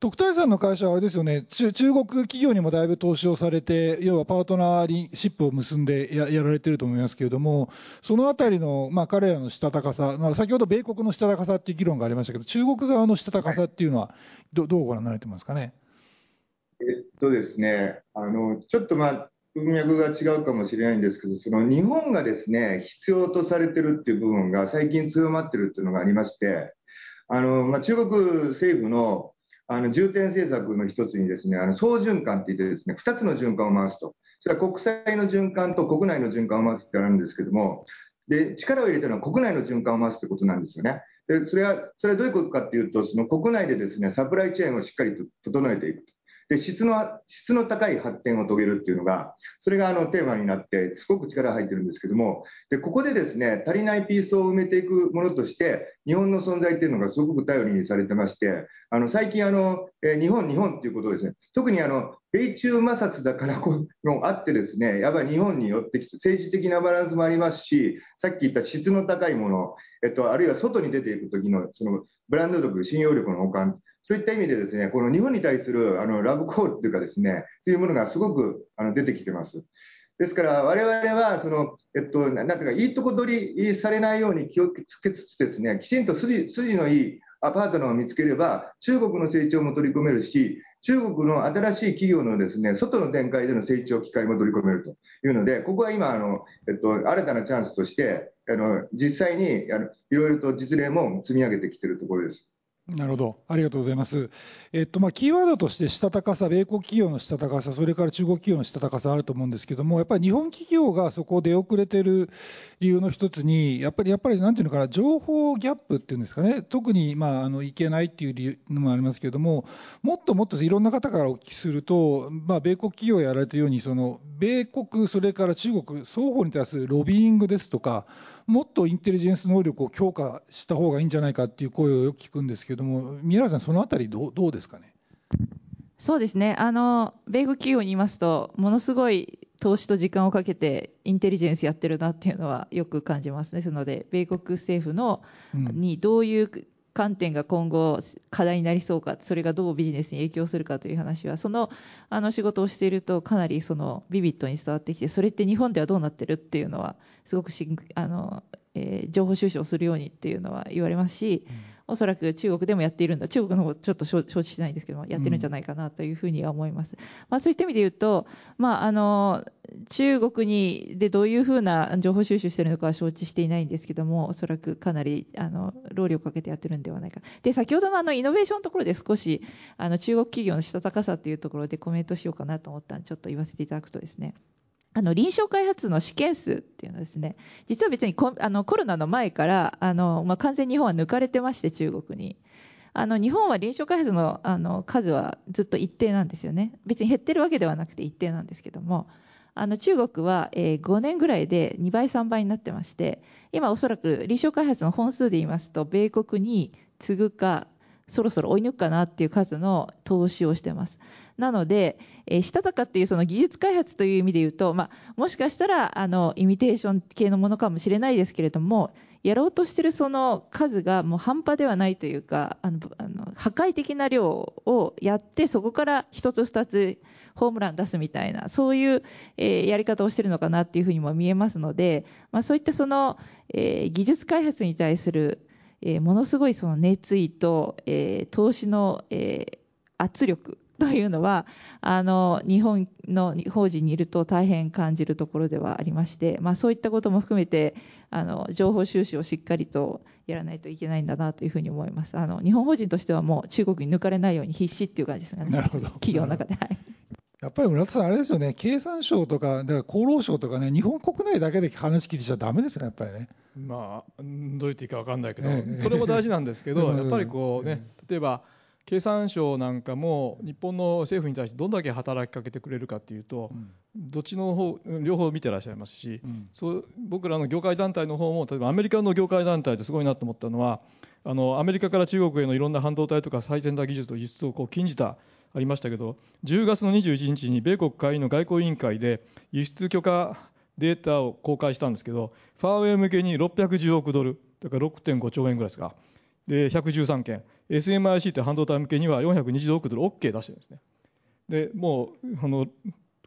徳谷さんの会社はあれですよね中、中国企業にもだいぶ投資をされて、要はパートナーシップを結んでやられてると思いますけれども、そのあたりの、まあ、彼らのしたたかさ、まあ、先ほど米国のしたたかさっていう議論がありましたけど、中国側のしたたかさっていうのはど、はい、どうご覧になられてますかね？えっとですね、あのちょっとまあ、文脈が違うかもしれないんですけど、その日本がですね、必要とされてるっていう部分が最近強まってるっていうのがありまして、あのま、中国政府のあの重点政策の一つにですね、あの総循環って言ってですね、2つの循環を回すと。それは国際の循環と国内の循環を回すってあるんですけども、で、力を入れてるのは国内の循環を回すってことなんですよね。で、それは、それはどういうことかっていうと、その国内でですね、サプライチェーンをしっかりと整えていく。質の質の高い発展を遂げるっていうのが、それがあのテーマになって、すごく力が入ってるんですけども、でここでですね足りないピースを埋めていくものとして、日本の存在っていうのがすごく頼りにされてまして、あの最近あの、え、日本、日本っていうことですね、特にあの米中摩擦だからこのあってですね、やっぱり日本に寄ってきて、政治的なバランスもありますし、さっき言った質の高いもの、えっと、あるいは外に出ていくときのそのブランド力、信用力の補完、そういった意味でですね、この日本に対するあのラブコールというかですね、というものがすごくあの出てきてます。ですから、我々は、その、えっと、なんていうか、いいとこ取りされないように気をつけつつですね、きちんと筋筋のいいアパートナーを見つければ、中国の成長も取り込めるし、中国の新しい企業のですね、外の展開での成長機会も取り込めるというので、ここは今、あの、えっと、新たなチャンスとして、実際に、あの、いろいろと実例も積み上げてきているところです。なるほど。ありがとうございます。えっと、まあ、キーワードとして、したたかさ、米国企業のしたたかさ、それから中国企業のしたたかさあると思うんですけども、やっぱり日本企業がそこを出遅れてる理由の一つに、やっぱり、やっぱり、なんていうのかな、情報ギャップっていうんですかね、特に、まあ、あの、いけないっていう理由のもありますけれども、もっともっといろんな方からお聞きすると、まあ、米国企業やられてるように、その、米国、それから中国、双方に対するロビーイングですとか、もっとインテリジェンス能力を強化した方がいいんじゃないかっていう声をよく聞くんですけども、宮原さん、そのあたりどう、どうですかね？そうですね。あの、米国企業にいますと、ものすごい投資と時間をかけてインテリジェンスやってるなっていうのはよく感じます。ですので、米国政府の、にどういう観点が今後課題になりそうか、それがどうビジネスに影響するかという話は、そのあの仕事をしているとかなりそのビビッドに伝わってきて、それって日本ではどうなってるっていうのは、すごくしあの、えー、情報収集をするようにっていうのは言われますし、うんおそらく中国でもやっているんだ、中国の方ちょっと承知してないんですけども、やってるんじゃないかなというふうには思います。うん、まあ、そういった意味で言うと、まあ、あの、中国にでどういうふうな情報収集しているのかは承知していないんですけども、おそらくかなりあの労力をかけてやってるんではないか。で、先ほどのあのイノベーションのところで少しあの中国企業のしたたかさというところでコメントしようかなと思ったんで、ちょっと言わせていただくとですね。あの臨床開発の試験数っていうのはですね、実は別にコあのコロナの前からあの、まあ、完全に日本は抜かれてまして、中国に。あの日本は臨床開発のあの数はずっと一定なんですよね。別に減ってるわけではなくて一定なんですけども、あの中国は、えー、5年ぐらいで2倍、3倍になってまして、今おそらく臨床開発の本数で言いますと、米国に次ぐか、そろそろ追い抜くかなっていう数の投資をしてます。なので、えー、したたかっていうその技術開発という意味で言うと、まあ、もしかしたらあのイミテーション系のものかもしれないですけれども、やろうとしてるその数がもう半端ではないというか、あのあの破壊的な量をやって、そこから1つ2つホームラン出すみたいな、そういう、えー、やり方をしてるのかなっていうふうにも見えますので、まあ、そういったその、えー、技術開発に対する、えー、ものすごいその熱意と、え投資の、え圧力というのはあの日本の法人にいると大変感じるところではありまして、まあ、そういったことも含めてあの情報収集をしっかりとやらないといけないんだなというふうに思います。あの日本法人としてはもう中国に抜かれないように必死っていう感じですね。なるほど。企業の中で。はい。やっぱり村田さん、あれですよね、経産省とか、だから厚労省とかね、日本国内だけで話聞いてちゃだめですね、やっぱりね。まあ、どう言っていいか分かんないけど、ええ、それも大事なんですけど、やっぱりこうね、例えば、経産省なんかも日本の政府に対してどんだけ働きかけてくれるかというと、うん、どっちの方両方見てらっしゃいますし、うん、そう僕らの業界団体の方も例えばアメリカの業界団体ですごいなと思ったのはあのアメリカから中国へのいろんな半導体とか最先端技術と輸出をこう禁じたありましたけど10月の21日に米国会員の外交委員会で輸出許可データを公開したんですけどファーウェイ向けに610億ドルだから6.5兆円ぐらいですかで113件 SMIC という半導体向けには420億ドル OK 出してるんですね。でもうあの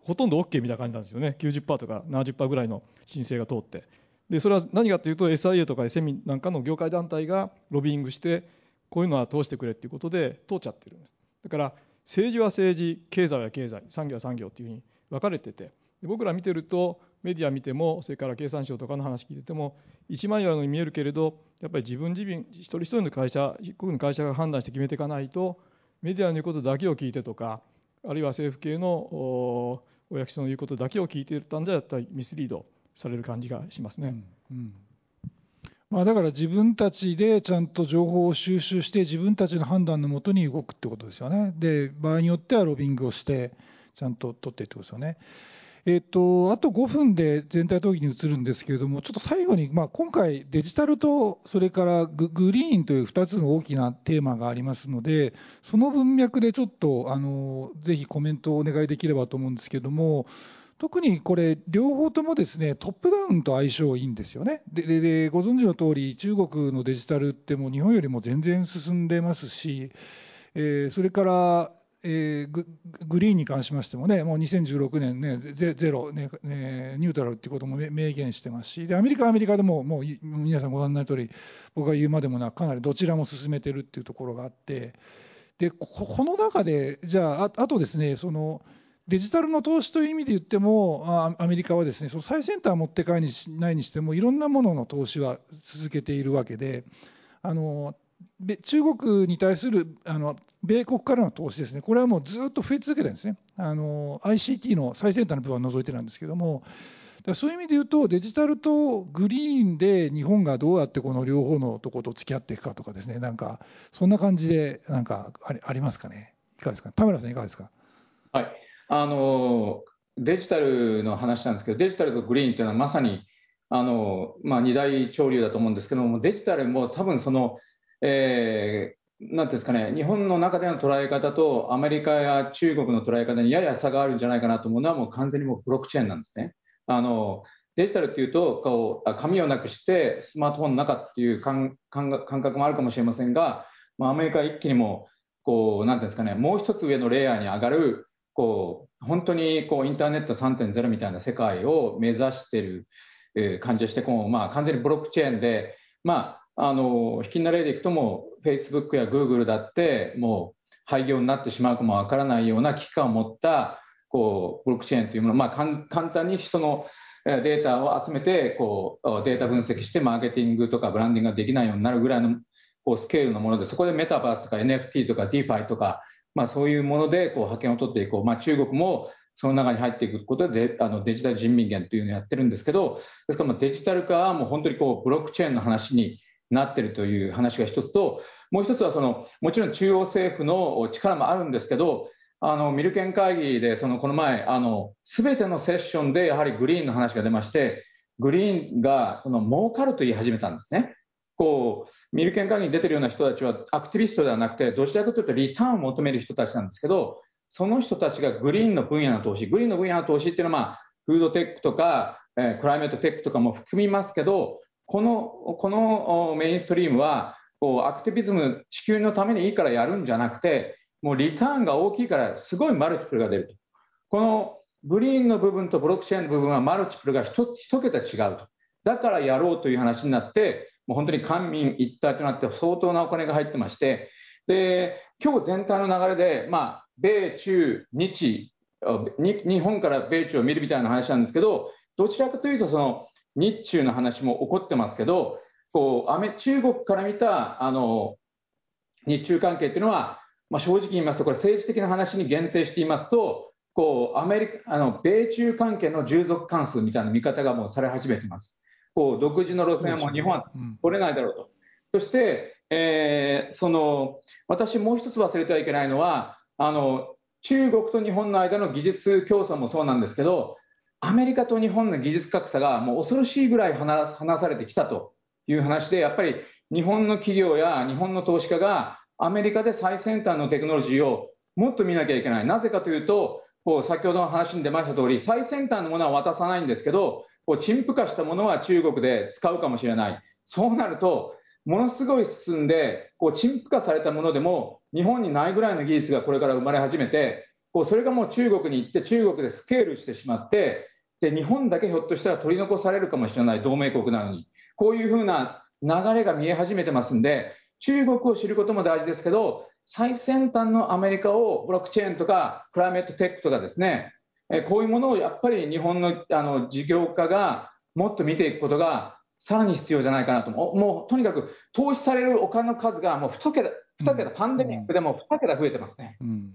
ほとんど OK みたいな感じなんですよね、90%とか70%ぐらいの申請が通って、でそれは何かというと、SIA とか SMI なんかの業界団体がロビーイングして、こういうのは通してくれということで通っちゃってるんです。だから政治は政治、経済は経済、産業は産業というふうに分かれてて、僕ら見てると、メディア見ても、それから経産省とかの話聞いてても、一枚岩のように見えるけれど、やっぱり自分自分、一人一人の会社、一国の会社が判断して決めていかないと、メディアの言うことだけを聞いてとか、あるいは政府系のお役所の言うことだけを聞いていたんじゃ、やっぱりミスリードされる感じがしますね。うんうんまあ、だから自分たちでちゃんと情報を収集して、自分たちの判断のもとに動くってことですよね。で、場合によってはロビングをして、ちゃんと取ってってことですよね。えっと、あと5分で全体討議に移るんですけれども、ちょっと最後に、まあ、今回、デジタルとそれからグリーンという2つの大きなテーマがありますので、その文脈でちょっとあのぜひコメントをお願いできればと思うんですけれども、特にこれ、両方ともですねトップダウンと相性いいんですよね。でででご存知の通り、中国のデジタルってもう日本よりも全然進んでますし、えー、それからえー、ググリーンに関しましてもね、もう2016年ね、ゼゼロ、ねね、ニュートラルっていうことも明言してますし、でアメリカはアメリカでも、もう皆さんご覧になる通り、僕が言うまでもなく、かなりどちらも進めてるっていうところがあって、でここの中で、じゃあ、ああとですね、そのデジタルの投資という意味で言っても、アメリカはですね、その最先端を持って帰りないにしても、いろんなものの投資は続けているわけで、あの中国に対するあの米国からの投資ですね、これはもうずっと増え続けてるんですね、あの ICT の最先端の部分は除いてなんですけども、そういう意味で言うと、デジタルとグリーンで日本がどうやってこの両方のとこと付き合っていくかとかですね、なんか、そんな感じでなんかありありますかね、いかがですか、田村さん、いかがですか？はい。あのデジタルの話なんですけど、デジタルとグリーンというのはまさにあの、まあ、二大潮流だと思うんですけども、デジタルも多分その、なんていうんですかね、日本の中での捉え方とアメリカや中国の捉え方にやや差があるんじゃないかなと思うのは、もう完全にもブロックチェーンなんですね。あのデジタルっていうとこう、紙をなくしてスマートフォンの中っていう感覚もあるかもしれませんが、まあ、アメリカ一気にもこう、なんていうんですかね、もう一つ上のレイヤーに上がる、こう本当にこうインターネット3.0みたいな世界を目指している感じがして、こうまあ、完全にブロックチェーンで、あ、の引きな例でいくともフェイスブックやグーグルだってもう廃業になってしまうかもわからないような危機感を持ったこうブロックチェーンというもの、まあ、簡単に人のデータを集めてこうデータ分析してマーケティングとかブランディングができないようになるぐらいのこうスケールのものでそこでメタバースとか NFT とか DeFi とか、まあ、そういうものでこう覇権を取っていこう、まあ、中国もその中に入っていくことであのデジタル人民元というのをやってるんですけどですからデジタル化はもう本当にこうブロックチェーンの話になっているという話が一つと、もう一つはその、もちろん中央政府の力もあるんですけど、あのミルケン会議でそのこの前、すべてのセッションでやはりグリーンの話が出まして、グリーンがその儲かると言い始めたんですね。こう、ミルケン会議に出てるような人たちはアクティビストではなくて、どちらかというとリターンを求める人たちなんですけど、その人たちがグリーンの分野の投資、グリーンの分野の投資っていうのは、まあ、フードテックとか、え、クライメートテックとかも含みますけど、この、このメインストリームは、こう、アクティビズム、地球のためにいいからやるんじゃなくて、もうリターンが大きいから、すごいマルチプルが出ると。このグリーンの部分とブロックチェーンの部分はマルチプルが一桁違うと。だからやろうという話になって、もう本当に官民一体となって相当なお金が入ってまして、で、今日全体の流れで、まあ、米中日、日本から米中を見るみたいな話なんですけど、どちらかというと、その日中の話も起こってますけど、中国から見たあの日中関係っていうのは、まあ、正直言いますと、これ政治的な話に限定していますと、こうアメリカあの米中関係の従属関数みたいな見方がもうされ始めています。こう独自の路線は日本は取れないだろうと。そして、えー、その私、もう一つ忘れてはいけないのは、あの中国と日本の間の技術競争もそうなんですけど、アメリカと日本の技術格差がもう恐ろしいぐらい離されてきたという話で、やっぱり日本の企業や日本の投資家がアメリカで最先端のテクノロジーをもっと見なきゃいけない。なぜかというと、先ほどの話に出ました通り、最先端のものは渡さないんですけど、こう陳腐化したものは中国で使うかもしれない。そうなると、ものすごい進んで、こう陳腐化されたものでも、日本にないぐらいの技術がこれから生まれ始めて、それがもう中国に行って、中国でスケールしてしまって、で日本だけひょっとしたら取り残されるかもしれない同盟国なのに、こういうふうな流れが見え始めてますんで、中国を知ることも大事ですけど、最先端のアメリカをブロックチェーンとかクライメットテックとかですね、えこういうものをやっぱり日本のあの事業家がもっと見ていくことがさらに必要じゃないかなと。もうとにかく投資されるお金の数がもう2桁、2桁、パンデミックでも2桁増えてますね。うん、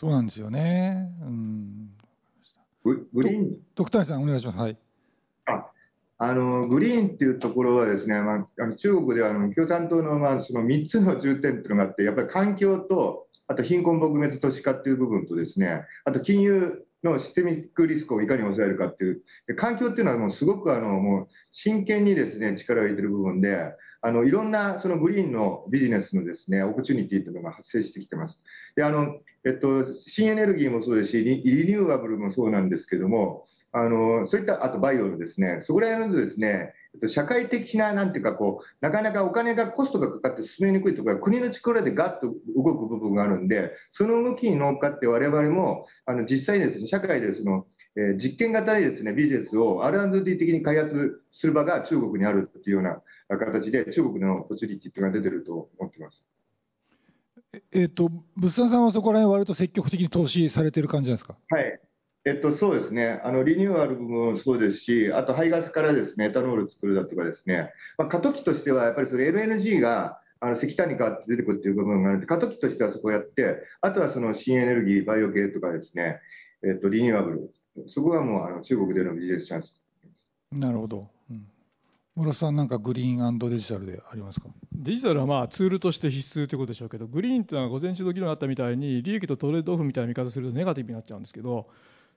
そうなんですよね。うん、グリーン？徳谷さん、お願いします。はい。ああのグリーンっていうところはですね、まあ、あの中国ではあの共産党の,、まあその3つの重点っていうのがあって、やっぱり環境と、あと貧困撲滅都市化っていう部分とですね、あと金融のシステミックリスクをいかに抑えるかっていう、環境っていうのはもうすごくあのもう真剣にですね、力を入れてる部分で、いろんなそのグリーンのビジネスのですね、オプチュニティというのが発生してきてます。で、あの、えっと、新エネルギーもそうですし、リニューアブルもそうなんですけども、あの、そういった、あとバイオのですね、そこら辺のですね、社会的な、なんていうか、こう、なかなかお金が、コストがかかって進めにくいとか、国の力でガッと動く部分があるんで、その動きに乗っかって我々も、あの、実際にね、社会でその、実験型でですね、ビジネスを R&D 的に開発する場が中国にあるっていうような形で、中国のポチュリティっていうのが出てると思ってます。えっ、ー、と、物産さんはそこら辺割と積極的に投資されてる感じなんですか？はい。えっと、そうですね。あの、リニューアルもそうですし、あと排ガスからですね、エタノール作るだとかですね、まあ、過渡期としては、やっぱりそれ LNG が、あの石炭に変わって出てくるっていう部分があるので、過渡期としてはそこをやって、あとはその新エネルギー、バイオ系とかですね、えっと、リニューアブル、そこがもうあの中国でのビジネスチャンス。なるほど。うん室さん、なんかグリーンデジタルでありますか？デジタルはまあツールとして必須ということでしょうけど、グリーンというのは午前中の議論があったみたいに、利益とトレードオフみたいな見方するとネガティブになっちゃうんですけど、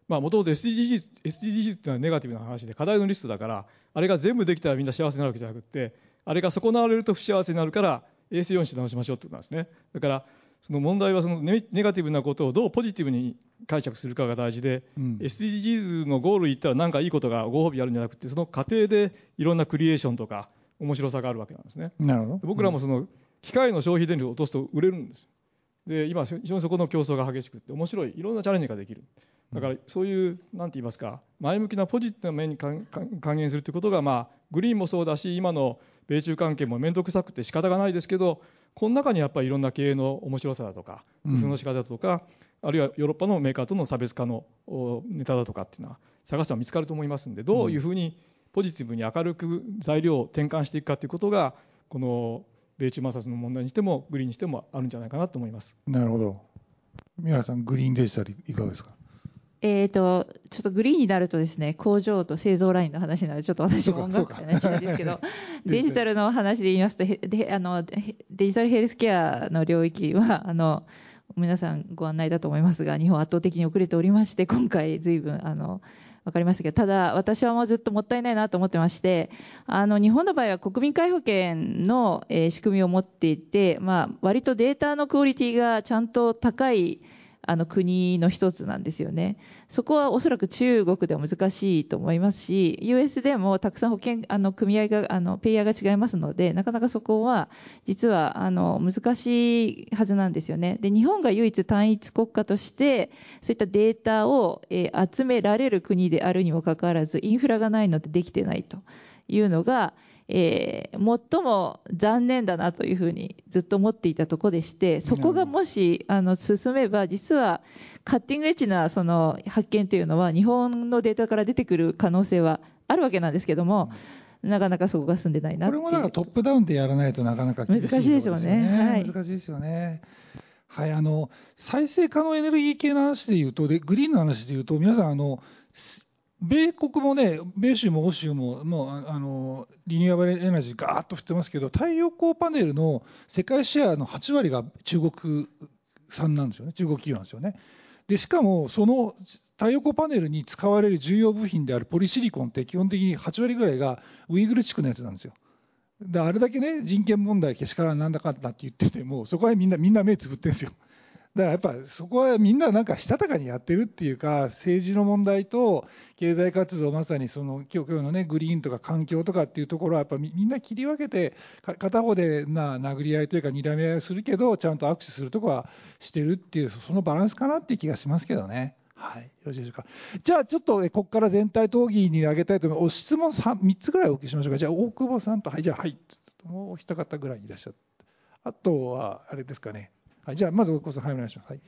もともと SDGs, SDGs っていうのはネガティブな話で課題のリストだからあれが全部できたらみんな幸せになるわけじゃなくてあれが損なわれると不幸せになるから衛生用にして直しましょうってことなんですねだからその問題はそのネガティブなことをどうポジティブに解釈するかが大事で、うん、SDGs のゴール言ったら何かいいことがご褒美あるんじゃなくてその過程でいろんなクリエーションとか面白さがあるわけなんですね。なるほど。僕らもその機械の消費電力を落とすと売れるんですで今非常にそこの競争が激しくて面白いいろんなチャレンジができる。だからそういう何て言いますか前向きなポジティブな面に還元するということが、まあ、グリーンもそうだし今の米中関係も面倒くさくて仕方がないですけどこの中にやっぱりいろんな経営の面白さだとか工夫の仕方だとか、うん、あるいはヨーロッパのメーカーとの差別化のネタだとかっていうのは探せば見つかると思いますんでどういうふうにポジティブに明るく材料を転換していくかということがこの米中摩擦の問題にしてもグリーンにしてもあるんじゃないかなと思います。なるほど。宮原さん、グリーンデジタルいかがですか？えーと、ちょっとグリーンになるとですね工場と製造ラインの話なのでちょっと私も [LAUGHS] 音楽ってなんですけど。[LAUGHS] デジタルの話で言いますとであのデジタルヘルスケアの領域はあの皆さんご案内だと思いますが日本圧倒的に遅れておりまして今回随分あの分かりましたけど、ただ、私はもうずっともったいないなと思ってまして、あの日本の場合は国民皆保険の、えー、仕組みを持っていて、まあ、割とデータのクオリティがちゃんと高い国の一つなんですよね。そこはおそらく中国では難しいと思いますし、US でもたくさん保険、あの組合が、あのペイヤーが違いますので、なかなかそこは実はあの難しいはずなんですよね。で、日本が唯一単一国家として、そういったデータを、えー、集められる国であるにもかかわらず、インフラがないのでできてないというのが、えー、最も残念だなというふうにずっと思っていたところでして、そこがもしあの進めば、実はカッティングエッジなその発見というのは、日本のデータから出てくる可能性はあるわけなんですけども、なかなかそこが進んでないなこれもだからトップダウンでやらないとなかなか難しいでしょうね。はい、難しいですよね。はい、あの再生可能エネルギー系の話でいうとで、グリーンの話でいうと、皆さんあの、米国もね、米州も欧州も、もうあのリニューアブルエナジーがーっと降ってますけど、太陽光パネルの世界シェアの8割が中国産なんですよね、中国企業なんですよね。でしかも、その太陽光パネルに使われる重要部品であるポリシリコンって基本的に8割ぐらいがウイグル地区のやつなんですよ。であれだけね人権問題けしからなんだかんだって言っててもそこはみんなみんな目つぶってるんですよ。だからやっぱそこはみんななんかしたたかにやってるっていうか政治の問題と経済活動まさにその今日のねグリーンとか環境とかっていうところはやっぱみんな切り分けて片方でな殴り合いというか睨み合いをするけどちゃんと握手するとこはしてるっていうそのバランスかなっていう気がしますけどね。はい、よろしいでしょうか。じゃあ、ちょっとここから全体討議に挙げたいと思います。質問 3, 3つぐらいお受けしましょうか。じゃあ、大久保さんと、はい、じゃあ、はい、もう一方ぐらいいらっしゃる。あとは、あれですかね。はい、じゃあ、まず大久保さん、はい、お願いします。はい、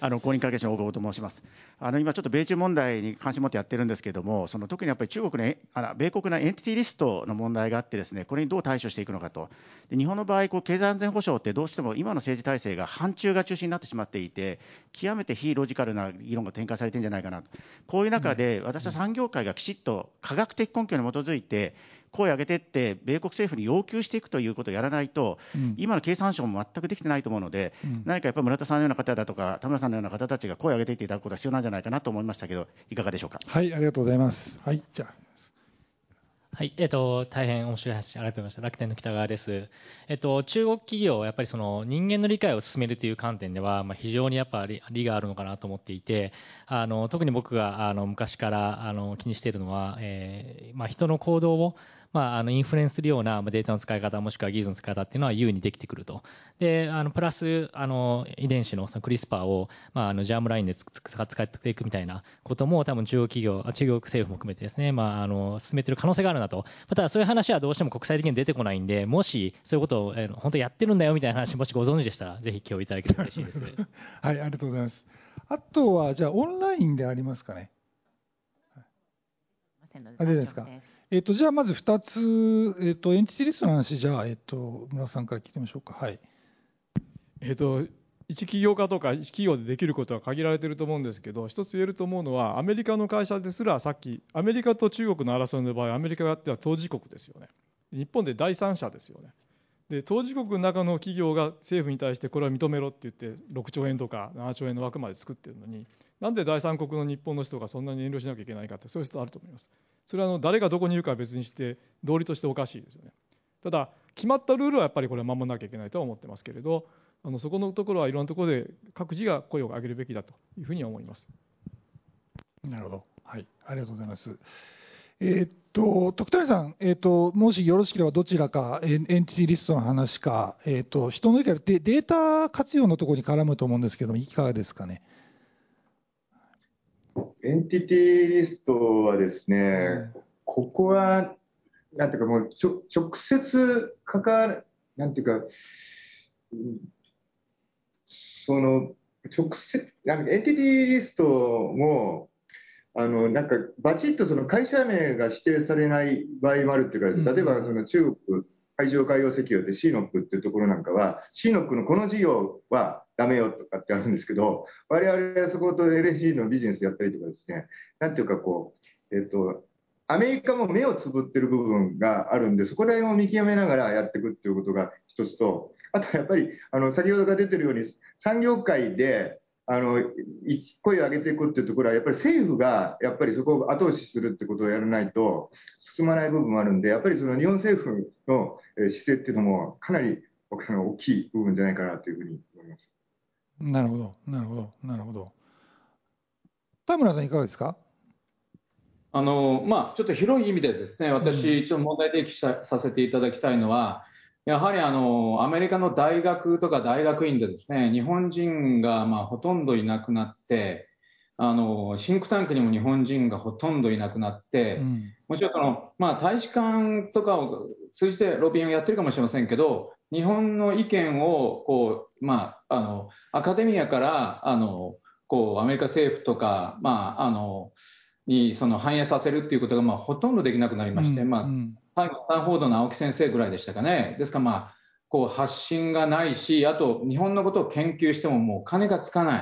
あの公認会計士の大久保と申します。あの今、ちょっと米中問題に関心を持ってやってるんですけれども、その特にやっぱり中国のあの米国のエンティティリストの問題があって、ですねこれにどう対処していくのかと、で日本の場合、こう経済安全保障ってどうしても今の政治体制が反中が中心になってしまっていて、極めて非ロジカルな議論が展開されてるんじゃないかなと、こういう中で、私は産業界がきちっと科学的根拠に基づいて、声を上げていって、米国政府に要求していくということをやらないと、うん、今の経産省も全くできてないと思うので、うん、何かやっぱり村田さんのような方だとか、田村さんのような方たちが声を上げていっていただくことが必要なんじゃないかなと思いましたけど、いかがでしょうか？はい、ありがとうございます。はい、じゃあはい、えっ、と、大変面白い話、ありがとうございました。楽天の北川です。えっ、と、中国企業はやっぱりその人間の理解を進めるという観点では、まあ、非常にやっぱり利があるのかなと思っていて、あの、特に僕があの昔からあの気にしているのは、えー、まあ、人の行動をまあ、あのインフルエンスするようなデータの使い方、もしくは技術の使い方っていうのは優位にできてくると。で、あのプラス、あの遺伝子のそのクリスパーを、まあ、あのジャームラインで使っていくみたいなことも、多分中国企業、中国政府も含めてですね、まあ、あの進めてる可能性があるなと。ただ、そういう話はどうしても国際的に出てこないんで、もしそういうことを、えー、本当やってるんだよみたいな話、もしご存知でしたら、ぜひ今日いただければ嬉しいです。[LAUGHS] はい、ありがとうございます。あとは、じゃあ、オンラインでありますかね？あれですか？えっと、じゃあまず2つ、えっと、エンティティリストの話、じゃあ、えっと、村さんから聞いてみましょうか。はい。えっと、一企業家とか一企業でできることは限られていると思うんですけど、一つ言えると思うのは、アメリカの会社ですら、さっき、アメリカと中国の争いの場合、アメリカがあっては当事国ですよね。日本で第三者ですよね。で当事国の中の企業が政府に対してこれは認めろって言って6兆円とか7兆円の枠まで作ってるのになんで第三国の日本の人がそんなに遠慮しなきゃいけないかってそういう人あると思います。それはあの誰がどこにいるかは別にして道理としておかしいですよね。ただ決まったルールはやっぱりこれは守らなきゃいけないとは思ってますけれどあのそこのところはいろんなところで各自が声を上げるべきだというふうに思います。なるほど。はい。ありがとうございます。えー、っと、徳谷さん、えー、っと、もしよろしければどちらかエンティティリストの話か、えー、っと、人の意見でデータ活用のところに絡むと思うんですけども、いかがですかね？エンティティリストはですね、うん、ここは、なんていうかもうちょ、直接関わる、なんていうか、その、直接、なんかエンティティリストも、あのなんかバチッとその会社名が指定されない場合もあるっていうか、例えばその中国海上海洋石油でシーノックっていうところなんかは、シーノックのこの事業はダメよとかってあるんですけど、我々はそこと LNG のビジネスやったりとかですね、なんていうかこう、えっ、と、アメリカも目をつぶってる部分があるんで、そこら辺を見極めながらやっていくっていうことが一つと、あとやっぱり、あの、先ほどが出てるように、産業界で、声を上げていくっていうところは、やっぱり政府がやっぱりそこを後押しするってことをやらないと進まない部分もあるんで、やっぱりその日本政府の姿勢っていうのも、かなり大きい部分じゃないかなというふうに思います。なるほど、なるほど、なるほど。田村さん、いかがですか？あのまあ、ちょっと広い意味でですね、私、ちょっと問題提起させていただきたいのは、やはりあのアメリカの大学とか大学院でですね日本人がまあほとんどいなくなってあのシンクタンクにも日本人がほとんどいなくなって、うん、もちろんその、まあ、大使館とかを通じてロビンをやってるかもしれませんけど日本の意見をこう、まあ、あのアカデミアからあのこうアメリカ政府とか、まあ、あのにその反映させるっていうことがまあほとんどできなくなりまして、うん、まあ、最後、スタンフォードの青木先生ぐらいでしたかね。ですから、まあ、こう発信がないし、あと日本のことを研究してももう金がつかない。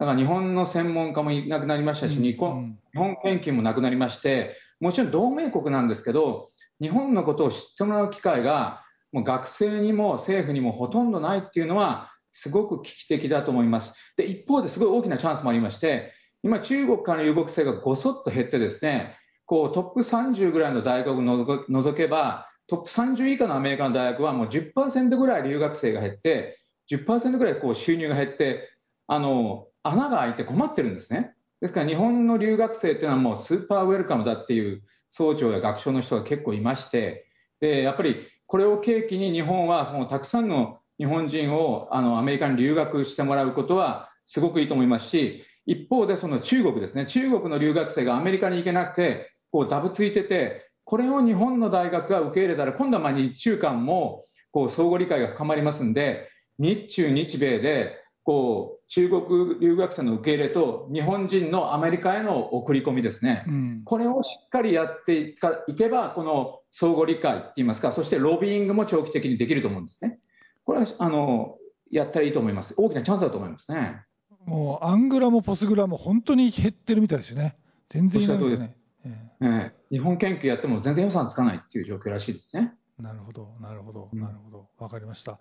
だから日本の専門家もいなくなりましたし、日本日本研究もなくなりまして、もちろん同盟国なんですけど、日本のことを知ってもらう機会が、もう学生にも政府にもほとんどないっていうのは、すごく危機的だと思います。で、一方ですごい大きなチャンスもありまして、今、中国からの有国生がごそっと減ってですね、トップ30ぐらいの大学を除けば、トップ30以下のアメリカの大学はもう10%ぐらい留学生が減って、10%ぐらいこう収入が減って、あの穴が開いて困ってるんですね。ですから日本の留学生っていうのはもうスーパーウェルカムだっていう総長や学長の人が結構いまして、でやっぱりこれを契機に日本はもうたくさんの日本人をあのアメリカに留学してもらうことはすごくいいと思いますし、一方でその中国ですね、中国の留学生がアメリカに行けなくて、こうダブついてて、これを日本の大学が受け入れたら、今度はま日中間もこう相互理解が深まりますんで、日中、日米でこう中国留学生の受け入れと日本人のアメリカへの送り込みですね、うん、これをしっかりやっていけば、この相互理解っていいますか、そしてロビーイングも長期的にできると思うんですね。これはあのやったらいいと思います。大きなチャンスだと思いますね。もうアングラもポスグラも本当に減ってるみたいですね。全然いないですね。えー、日本研究やっても全然予算つかないっていう状況らしいですね。なるほど、なるほど、なるほど、わかりました。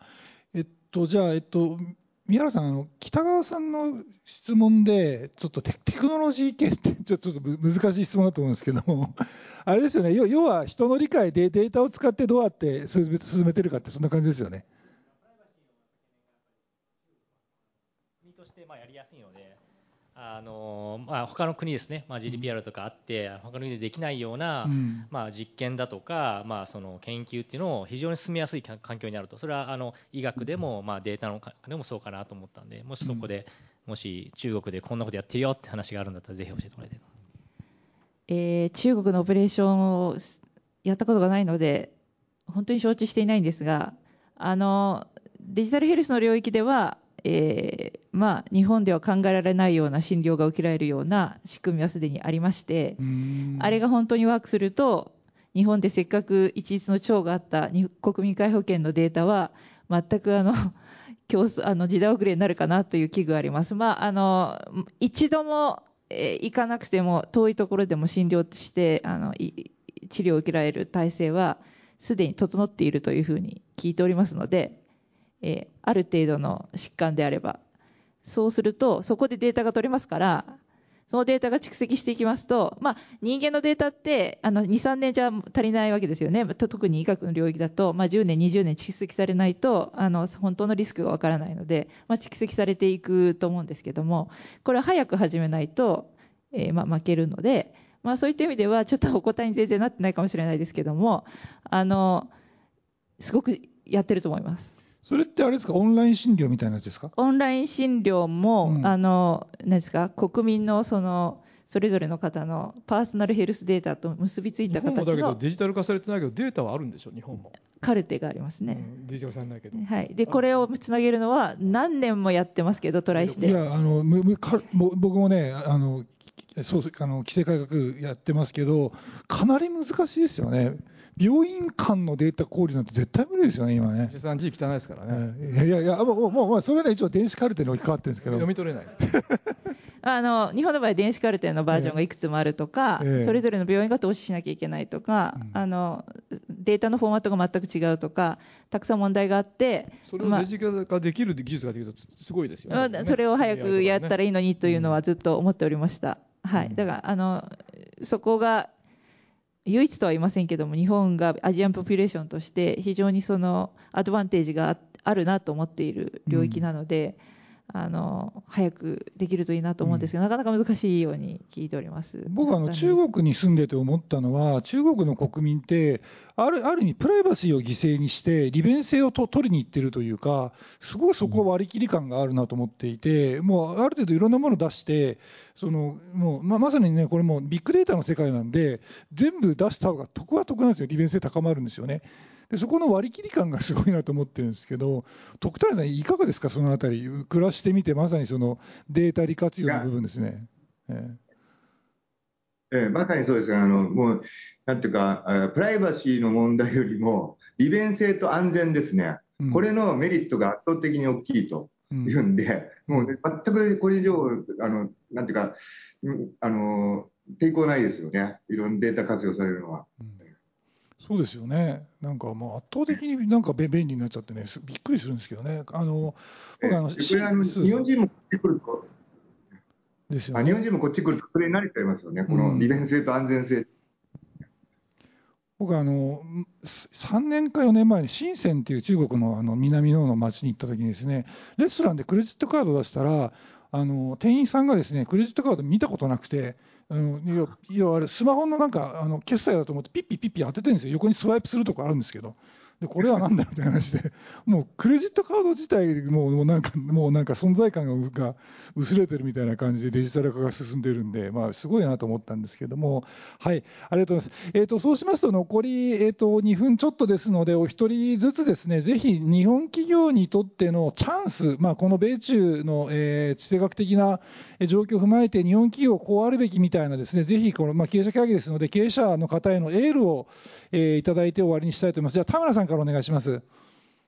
えっと、じゃあ、えっと、宮原さん、あの北川さんの質問で、ちょっとテクノロジー系って [LAUGHS] ちょっと難しい質問だと思うんですけども、[LAUGHS] あれですよね、要は人の理解でデータを使ってどうやって進めてるかって、そんな感じですよね。としてまあやりやすいので、あのまあ、他の国ですね、まあ、GDPR とかあって、他の国でできないような、うん、まあ、実験だとか、まあ、その研究っていうのを非常に進めやすい環境になると、それはあの医学でも、まあ、データのでもそうかなと思ったんで、もしそこで、もし中国でこんなことやってるよって話があるんだったら、ぜひ教えてもらいたいえー、中国のオペレーションをやったことがないので、本当に承知していないんですが、あのデジタルヘルスの領域では、えー、まあ、日本では考えられないような診療が受けられるような仕組みはすでにありまして、あれが本当にワークすると、日本でせっかく一律の長があった国民皆保険のデータは、全くあの [LAUGHS] 競争あの時代遅れになるかなという危惧があります。まあ、あの一度も、えー、行かなくても遠いところでも診療してあの治療を受けられる体制はすでに整っているというふうに聞いておりますので、えー、ある程度の疾患であれば、そうすると、そこでデータが取れますから、そのデータが蓄積していきますと、まあ、人間のデータって、あの、2、3年じゃ足りないわけですよね。特に医学の領域だと、まあ、10年、20年蓄積されないと、あの、本当のリスクがわからないので、まあ、蓄積されていくと思うんですけども、これは早く始めないと、えー、まあ、負けるので、まあ、そういった意味では、ちょっとお答えに全然なってないかもしれないですけども、あの、すごくやってると思います。それってあれですか、オンライン診療みたいなやつですか？オンライン診療も、うん、あの、何ですか、国民のその、それぞれの方のパーソナルヘルスデータと結びついた形のだけどデジタル化されてないけどデータはあるんでしょ？日本も。カルテがありますね、うん、デジタル化されないけど。はい。でこれをつなげるのは何年もやってますけどトライして。いやあのむむか僕もねあのそうあの規制改革やってますけどかなり難しいですよね病院間のデータ交流なんて絶対無理ですよね、今ね。実際字汚いですからね。いやいやいや、もう、もう、それは、ね、一応電子カルテに置き換わってるんですけど。読み取れない。[LAUGHS] あの日本の場合、電子カルテのバージョンがいくつもあるとか、えー、それぞれの病院が投資しなきゃいけないとか、うん、あのデータのフォーマットが全く違うとか、たくさん問題があって、それをデジタル化できる技術ができるとすごいですよね。まあそれを早くやったらいいのにというのははずっと思っておりました。はい。だから、あの、そこが、唯一とは言いませんけども、日本がアジアンポピュレーションとして非常にそのアドバンテージがあるなと思っている領域なので、あの、早くできるといいなと思うんですけど、なかなか難しいように聞いております。僕はあの中国に住んでて思ったのは、中国の国民って、あるある意味、プライバシーを犠牲にして、利便性をと取りに行ってるというか、すごいそこは割り切り感があるなと思っていて、もうある程度いろんなものを出して、そのもうままさにね、これもうビッグデータの世界なんで、全部出した方が得は得なんですよ、利便性高まるんですよね。でそこの割り切り感がすごいなと思ってるんですけど、徳谷さん、いかがですか、そのあたり、暮らしてみて、まさにそのデータ利活用の部分ですね。ええ。ええまさにそうですねあの、もう、なんていうか、えープライバシーの問題よりも、利便性と安全ですね、うん。これのメリットが圧倒的に大きいとうん。いうんで、もうね、全くこれ以上、あのなんていうか、うんあの抵抗ないですよね、いろんなデータ活用されるのは。そうですよね、なんかもう圧倒的になんかべ便利になっちゃってね、すびっくりするんですけどね、あの僕あの、日本人もこっち来ると、ですよね。あ日本人もこっち来ると、それに慣れちゃいますよね、この利便性と安全性。僕あの、3年か4年前に深センっていう中国のあの南の方の町に行った時にですね、レストランでクレジットカードを出したら、あの店員さんがですねクレジットカード見たことなくて、あの要要はあれスマホのなんかあの決済だと思って、ピッピッピッピ当ててるんですよ、横にスワイプするとこあるんですけど、でこれはなんだみたいな話で、もうクレジットカード自体もうなんか、もうなんか存在感が薄れてるみたいな感じでデジタル化が進んでるんで、まあ、すごいなと思ったんですけども、はい、ありがとうございます。えー、とそうしますと、残り、えー、と2分ちょっとですので、お一人ずつですね、ぜひ日本企業にとってのチャンス、まあ、この米中の、えー地政学的な状況を踏まえて、日本企業こうあるべきみたいなですね、ぜひこの、まあ、経営者会議ですので、経営者の方へのエールを、えーいただいて終わりにしたいと思います。じゃ、田村さんからお願いします。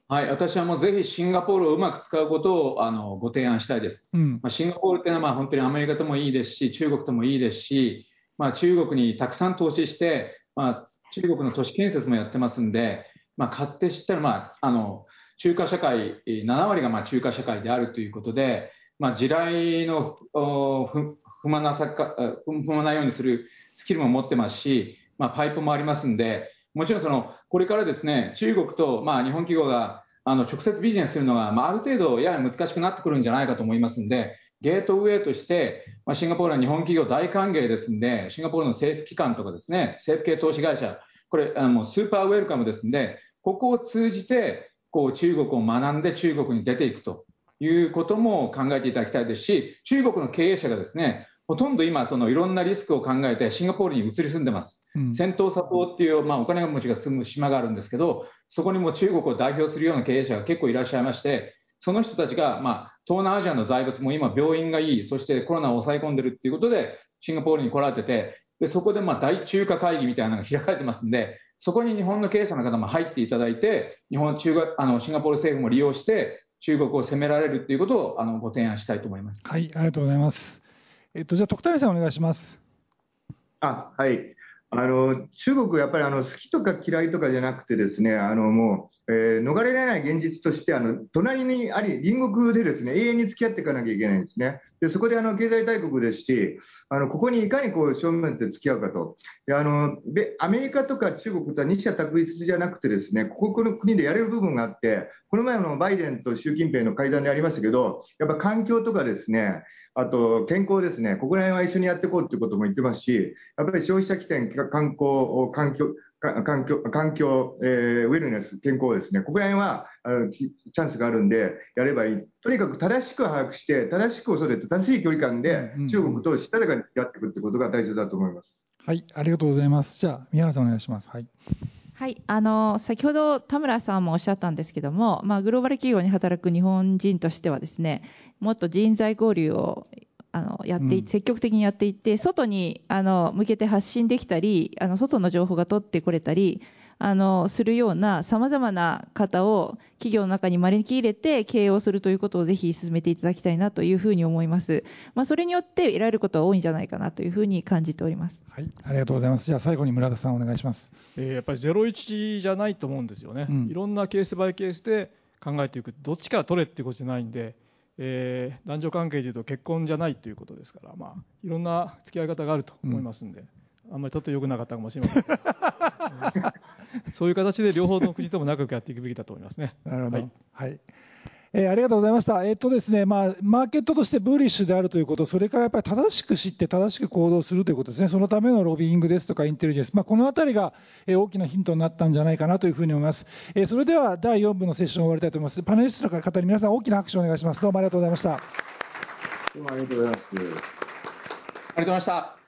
はい、私はもうぜひシンガポールをうまく使うことをあのご提案したいです。うんまあ、シンガポールっていうのはまあ本当にアメリカともいいですし、中国ともいいですし、まあ、中国にたくさん投資して、まあ、中国の都市建設もやってますんで、まあ、勝手知ったら、まあ、あの中華社会、えー7割がまあ中華社会であるということで、まあ、地雷の踏まなさかあ踏まないようにするスキルも持ってますし、まあ、パイプもありますんで、もちろんそのこれからですね中国とまあ日本企業があの直接ビジネスするのが、まあ、る程度やや難しくなってくるんじゃないかと思いますんで、ゲートウェイとして、シンガポールは日本企業大歓迎ですんで、シンガポールの政府機関とかですね、政府系投資会社、これ、あのスーパーウェルカムですんで、ここを通じて、こう中国を学んで中国に出ていくということも考えていただきたいですし、中国の経営者がですね、ほとんど今、いろんなリスクを考えて、シンガポールに移り住んでます。うんセントーサ島っていう、まあ、お金持ちが住む島があるんですけど、そこにも中国を代表するような経営者が結構いらっしゃいまして、その人たちが、まあ、東南アジアの財閥も今、病院がいい、そしてコロナを抑え込んでるっていうことで、シンガポールに来られてて、でそこでまあ大中華会議みたいなのが開かれてますんで、そこに日本の経営者の方も入っていただいて、日本中国あのシンガポール政府も利用して、中国を攻められるっていうことをあのご提案したいと思います。はい、ありがとうございます。えっと、じゃあ、徳谷さんお願いします。あはい中国、やっぱりあの好きとか嫌いとかじゃなくて、ですねあのもう、逃れられない現実としてあの、隣にあり、隣国でですね永遠に付き合っていかなきゃいけないんですね。でそこであの経済大国ですし、あのここにいかにこう正面で付き合うかとあの、アメリカとか中国とは二者択一じゃなくて、ですねここの国でやれる部分があって、この前のバイデンと習近平の会談でありましたけど、やっぱ環境とかですね、あと健康ですね、ここら辺は一緒にやっていこうということも言ってますし、やっぱり消費者起点、観光、環境、環境、環境えーウェルネス、健康ですね、ここら辺はあのきチャンスがあるんで、やればいい。とにかく正しく把握して、正しく恐れて、正しい距離感で中国としたたかにやっていくってことが大切だと思います。はい、ありがとうございます。じゃあ、宮原さんお願いします。はい。はい、あの先ほど田村さんもおっしゃったんですけども、まあ、グローバル企業に働く日本人としてはですねもっと人材交流をあのやっていうん積極的にやっていって外にあの向けて発信できたりあの外の情報が取ってこれたりあのするようなさまざまな方を企業の中に招き入れて経営をするということをぜひ進めていただきたいなというふうに思います。まあ、それによって得られることは多いんじゃないかなというふうに感じております。はい、ありがとうございます。じゃあ最後に村田さんお願いします。えーやっぱりゼロ一じゃないと思うんですよね、うんいろんなケースバイケースで考えていく、どっちから取れっていうことじゃないんで、えー男女関係でいうと結婚じゃないということですから、まあ、いろんな付き合い方があると思いますんで、あんまりちょっと良くなかったかもしれません [LAUGHS] そういう形で両方の国とも仲良くやっていくべきだと思いますね。なるほど。ははいい。えーありがとうございました。えっとですね、まあ、マーケットとしてブーリッシュであるということ、それからやっぱり正しく知って正しく行動するということですね。そのためのロビーイングですとかインテリジェンス。まあ、このあたりが、えー大きなヒントになったんじゃないかなというふうに思います。えーそれでは第4部のセッションを終わりたいと思います。パネリストの方に皆さん大きな拍手をお願いします。どうもありがとうございました。どうもありがとうございます。ありがとうございました。